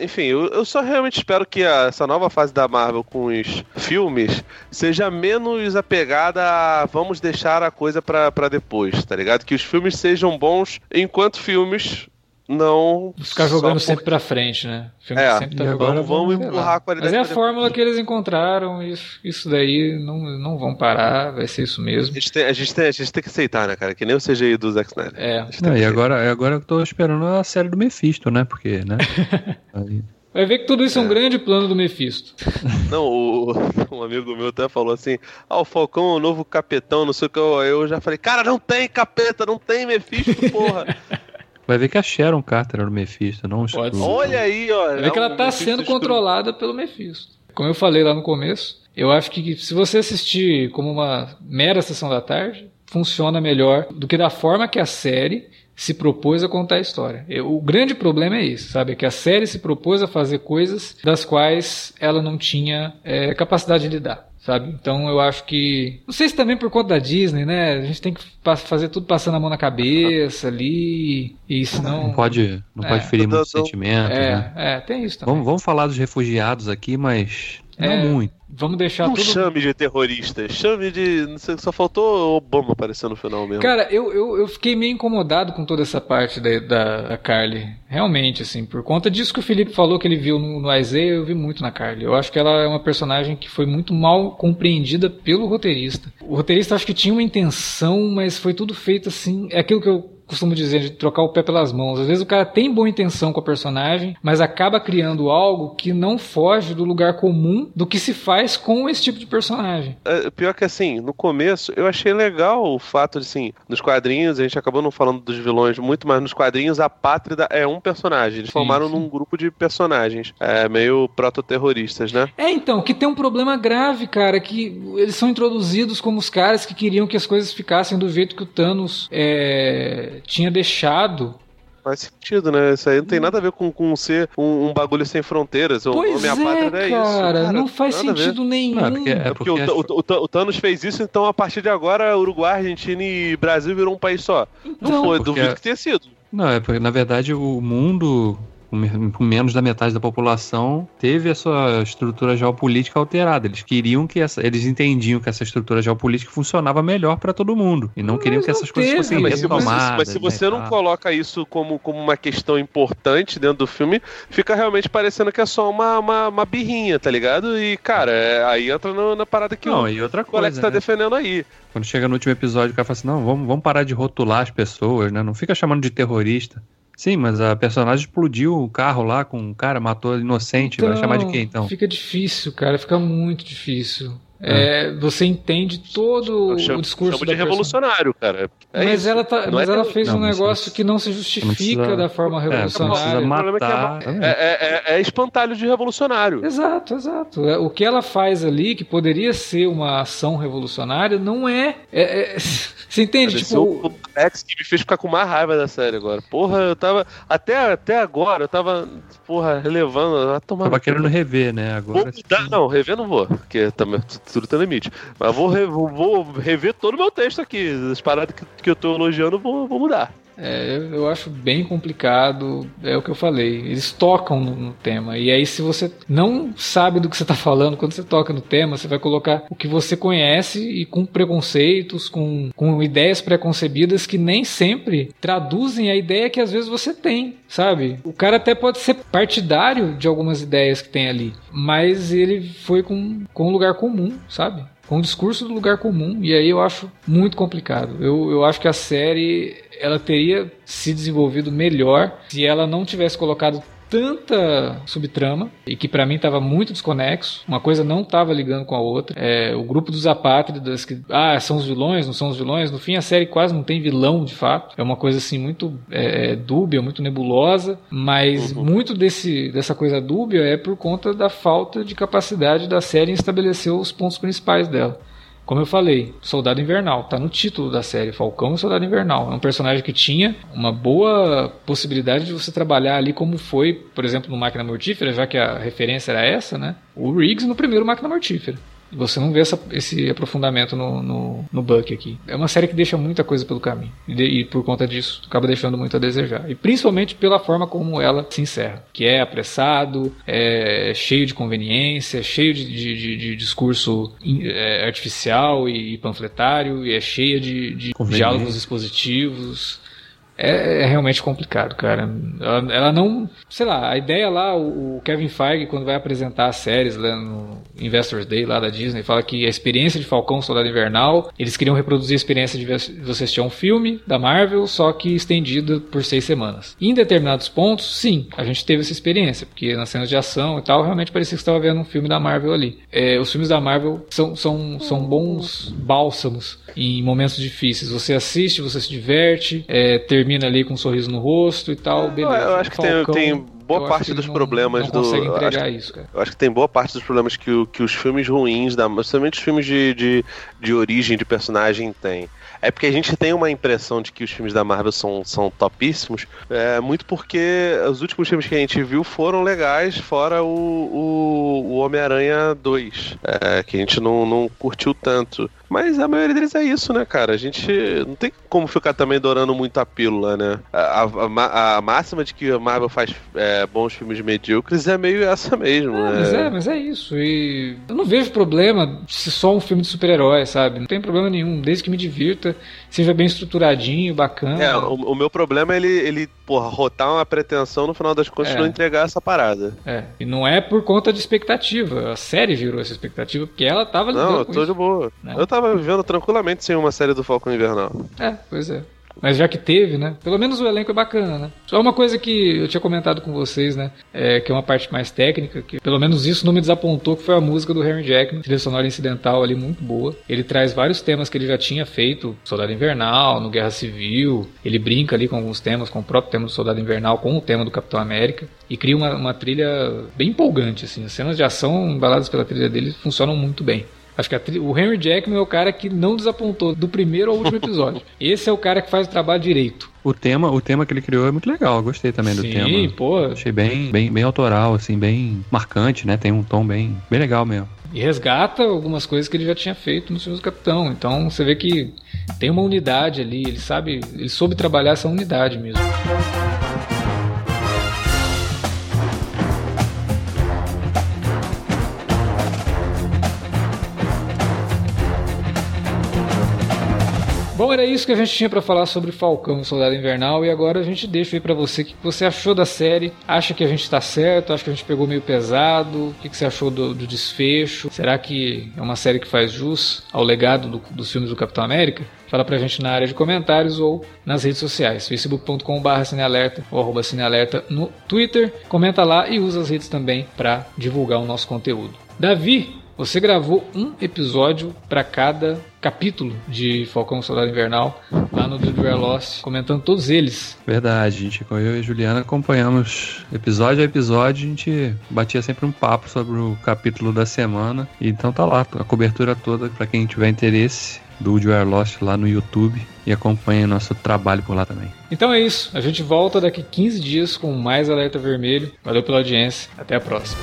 enfim, eu, eu só realmente espero que a, essa nova fase da Marvel com os filmes seja menos apegada a vamos deixar a coisa para depois, tá ligado? Que os filmes sejam bons enquanto filmes não. Ficar jogando sempre pra frente, né? O filme é, sempre tá agora vamos empurrar a qualidade. Mas é a fórmula que eles encontraram, isso, isso daí não, não vão parar, vai ser isso mesmo. A gente, tem, a, gente tem, a gente tem que aceitar, né, cara? Que nem o CGI do Zack Snyder. É. Não, e agora, agora eu tô esperando a série do Mephisto, né? Porque, né? Aí... *laughs* Vai ver que tudo isso é, é um grande plano do Mephisto. *laughs* Não, o, um amigo meu até falou assim: Ah, o Falcão é o novo capetão, não sei o que. Eu, eu já falei, cara, não tem capeta, não tem Mephisto, porra. *laughs* Vai ver que a Sharon Carter era o Mephisto, não Pode ser. Olha aí, olha. Vai ver que ela tá sendo controlada pelo Mephisto. Como eu falei lá no começo, eu acho que se você assistir como uma mera sessão da tarde, funciona melhor do que da forma que a série se propôs a contar a história. O grande problema é isso, sabe? É que a série se propôs a fazer coisas das quais ela não tinha é, capacidade de lidar sabe? Então eu acho que. Não sei se também por conta da Disney, né? A gente tem que fazer tudo passando a mão na cabeça ali. E senão. Não pode, não é, pode ferir muitos sentimentos. É, né? é, tem isso também. Vamos, vamos falar dos refugiados aqui, mas. Não é, muito. Vamos deixar não tudo... chame de terrorista, chame de. Só faltou Obama aparecer no final mesmo. Cara, eu, eu, eu fiquei meio incomodado com toda essa parte da, da, da, Carly. Realmente, assim, por conta disso que o Felipe falou que ele viu no, no Isaiah, eu vi muito na Carly. Eu acho que ela é uma personagem que foi muito mal compreendida pelo roteirista. O roteirista acho que tinha uma intenção, mas foi tudo feito assim. É aquilo que eu costumo dizer, de trocar o pé pelas mãos. Às vezes o cara tem boa intenção com a personagem, mas acaba criando algo que não foge do lugar comum do que se faz com esse tipo de personagem. É, pior que assim, no começo eu achei legal o fato de, assim, nos quadrinhos, a gente acabou não falando dos vilões muito, mas nos quadrinhos a Pátrida é um personagem. Eles sim, formaram sim. num grupo de personagens, é, meio proto-terroristas, né? É, então, que tem um problema grave, cara, que eles são introduzidos como os caras que queriam que as coisas ficassem do jeito que o Thanos é, tinha deixado Faz sentido, né? Isso aí não tem nada a ver com, com ser um, um bagulho sem fronteiras. Pois minha é, pátria é isso. Cara, não faz sentido nenhum. Não, é porque, é porque, é porque o, o, o, Thanos fez isso, então a partir de agora Uruguai, Argentina e Brasil virou um país só. Então, não foi, duvido que tenha sido. Não, é porque na verdade o mundo com menos da metade da população, teve a sua estrutura geopolítica alterada. Eles queriam que essa, eles entendiam que essa estrutura geopolítica funcionava melhor para todo mundo e não mas queriam que essas coisas fossem mas retomadas. Mas se você né, não coloca isso como, como uma questão importante dentro do filme, fica realmente parecendo que é só uma, uma, uma birrinha, tá ligado? E, cara, é, aí entra no, na parada que não, o, e outra coisa, o Alex tá né? defendendo aí. Quando chega no último episódio, o cara fala assim: não, vamos, vamos parar de rotular as pessoas, né? Não fica chamando de terrorista. Sim, mas a personagem explodiu o carro lá com um cara, matou inocente. Então, vai chamar de quê então? Fica difícil, cara. Fica muito difícil. É, é, você entende todo chamo, o discurso chamo de revolucionário, cara. É mas isso. ela, tá, mas é ela fez não, um negócio que não se justifica não da forma revolucionária. É, matar. É, é, espantalho de revolucionário. Exato, exato. O que ela faz ali, que poderia ser uma ação revolucionária, não é. *laughs* você entende? Tipo, o X que me fez ficar com mais raiva da série agora. Porra, eu tava. Até, até agora, eu tava, porra, relevando. Tava querendo rever, né? Agora. Não, rever não vou. Porque também tudo tem limite. Mas vou, re, vou rever todo o meu texto aqui. As paradas que, que eu tô elogiando, vou, vou mudar. É, eu acho bem complicado, é o que eu falei. Eles tocam no, no, tema. E aí, se você não sabe do que você está falando, quando você toca no tema, você vai colocar o que você conhece e com preconceitos, com, com ideias preconcebidas que nem sempre traduzem a ideia que às vezes você tem, sabe? O cara até pode ser partidário de algumas ideias que tem ali, mas ele foi com, com um lugar comum, sabe? com o discurso do lugar comum, e aí eu acho muito complicado. Eu, eu acho que a série ela teria se desenvolvido melhor se ela não tivesse colocado tanta subtrama e que para mim estava muito desconexo. Uma coisa não estava ligando com a outra. É, o grupo dos apátridas que ah são os vilões, não são os vilões. No fim a série quase não tem vilão de fato. É uma coisa assim muito é, é dúbia, muito nebulosa. Mas uhum. muito desse dessa coisa dúbia é por conta da falta de capacidade da série em estabelecer os pontos principais dela. Como eu falei, Soldado Invernal, tá no título da série, Falcão e Soldado Invernal. É um personagem que tinha uma boa possibilidade de você trabalhar ali como foi, por exemplo, no Máquina Mortífera, já que a referência era essa, né? O Riggs no primeiro Máquina Mortífera. Você não vê essa, esse aprofundamento no, no, no, Buck aqui. É uma série que deixa muita coisa pelo caminho. E, de, e, por conta disso, acaba deixando muito a desejar. E principalmente pela forma como ela se encerra. Que é apressado, é cheio de conveniência, cheio de, de, de, discurso é, artificial e panfletário, e é cheia de, de diálogos expositivos é, é, realmente complicado, cara. Ela, ela, não. Sei lá, a ideia lá, o, o, Kevin Feige, quando vai apresentar as séries lá no Investors Day lá da Disney, fala que a experiência de Falcão Soldado Invernal, eles queriam reproduzir a experiência de você assistir um filme da Marvel, só que estendida por seis semanas. em determinados pontos, sim, a gente teve essa experiência, porque nas cenas de ação e tal, realmente parecia que estava vendo um filme da Marvel ali. É, os filmes da Marvel são, são, são bons bálsamos em momentos difíceis. Você assiste, você se diverte, é, termina ali com um sorriso no rosto e tal, beleza. Eu acho que Falcão, tem, tem boa parte dos não, problemas não do. Entregar acho, isso, cara. Eu acho que tem boa parte dos problemas que, que os filmes ruins, da, principalmente os filmes de, de, de origem de personagem têm. É porque a gente tem uma impressão de que os filmes da Marvel são, são topíssimos, é, muito porque os últimos filmes que a gente viu foram legais, fora o, o, o Homem-Aranha 2, é, que a gente não, não curtiu tanto. Mas a maioria deles é isso, né, cara? A gente não tem como ficar também adorando muito a pílula, né? A, a, a máxima de que a Marvel faz é, bons filmes medíocres é meio essa mesmo, é, né? Mas é, mas é isso. E eu não vejo problema se só um filme de super-herói, sabe? Não tem problema nenhum, desde que me divirta, seja bem estruturadinho, bacana. É, o, o meu problema é ele, ele porra, rotar uma pretensão no final das contas é. não entregar essa parada. É, e não é por conta de expectativa. A série virou essa expectativa porque ela tava Não, eu tô de boa. Né? Eu tava vivendo tranquilamente sem uma série do Falcão Invernal. É, pois é. Mas já que teve, né? Pelo menos o elenco é bacana, né? Só uma coisa que eu tinha comentado com vocês, né? É, que é uma parte mais técnica, que pelo menos isso não me desapontou, que foi a música do Henry Jackman, trilha sonora incidental ali muito boa. Ele traz vários temas que ele já tinha feito, Soldado Invernal, no Guerra Civil, ele brinca ali com alguns temas, com o próprio tema do Soldado Invernal, com o tema do Capitão América, e cria uma, uma trilha bem empolgante, assim. As cenas de ação embaladas pela trilha dele funcionam muito bem. Acho que tri... o Henry Jackman é o cara que não desapontou do primeiro ao último episódio. *laughs* Esse é o cara que faz o trabalho direito. O tema, o tema que ele criou é muito legal, eu gostei também do Sim, tema. Sim, pô. Achei bem, bem, bem autoral, assim, bem marcante, né? Tem um tom bem, bem legal mesmo. E resgata algumas coisas que ele já tinha feito no filmes do Capitão. Então você vê que tem uma unidade ali, ele sabe, ele soube trabalhar essa unidade mesmo. Bom, era isso que a gente tinha para falar sobre Falcão e Soldado Invernal e agora a gente deixa aí para você o que você achou da série. Acha que a gente está certo? Acha que a gente pegou meio pesado? O que você achou do, do desfecho? Será que é uma série que faz jus ao legado do, dos filmes do Capitão América? Fala pra gente na área de comentários ou nas redes sociais, facebook.com.br cinealerta ou arroba cinealerta no Twitter. Comenta lá e usa as redes também para divulgar o nosso conteúdo. Davi, você gravou um episódio para cada capítulo de Falcão Soldado Invernal lá no Dude Where Lost, comentando todos eles. Verdade, gente, eu e a Juliana acompanhamos episódio a episódio, a gente batia sempre um papo sobre o capítulo da semana. Então tá lá, a cobertura toda para quem tiver interesse do You Are Lost lá no YouTube e acompanhe nosso trabalho por lá também. Então é isso, a gente volta daqui 15 dias com mais Alerta Vermelho. Valeu pela audiência, até a próxima.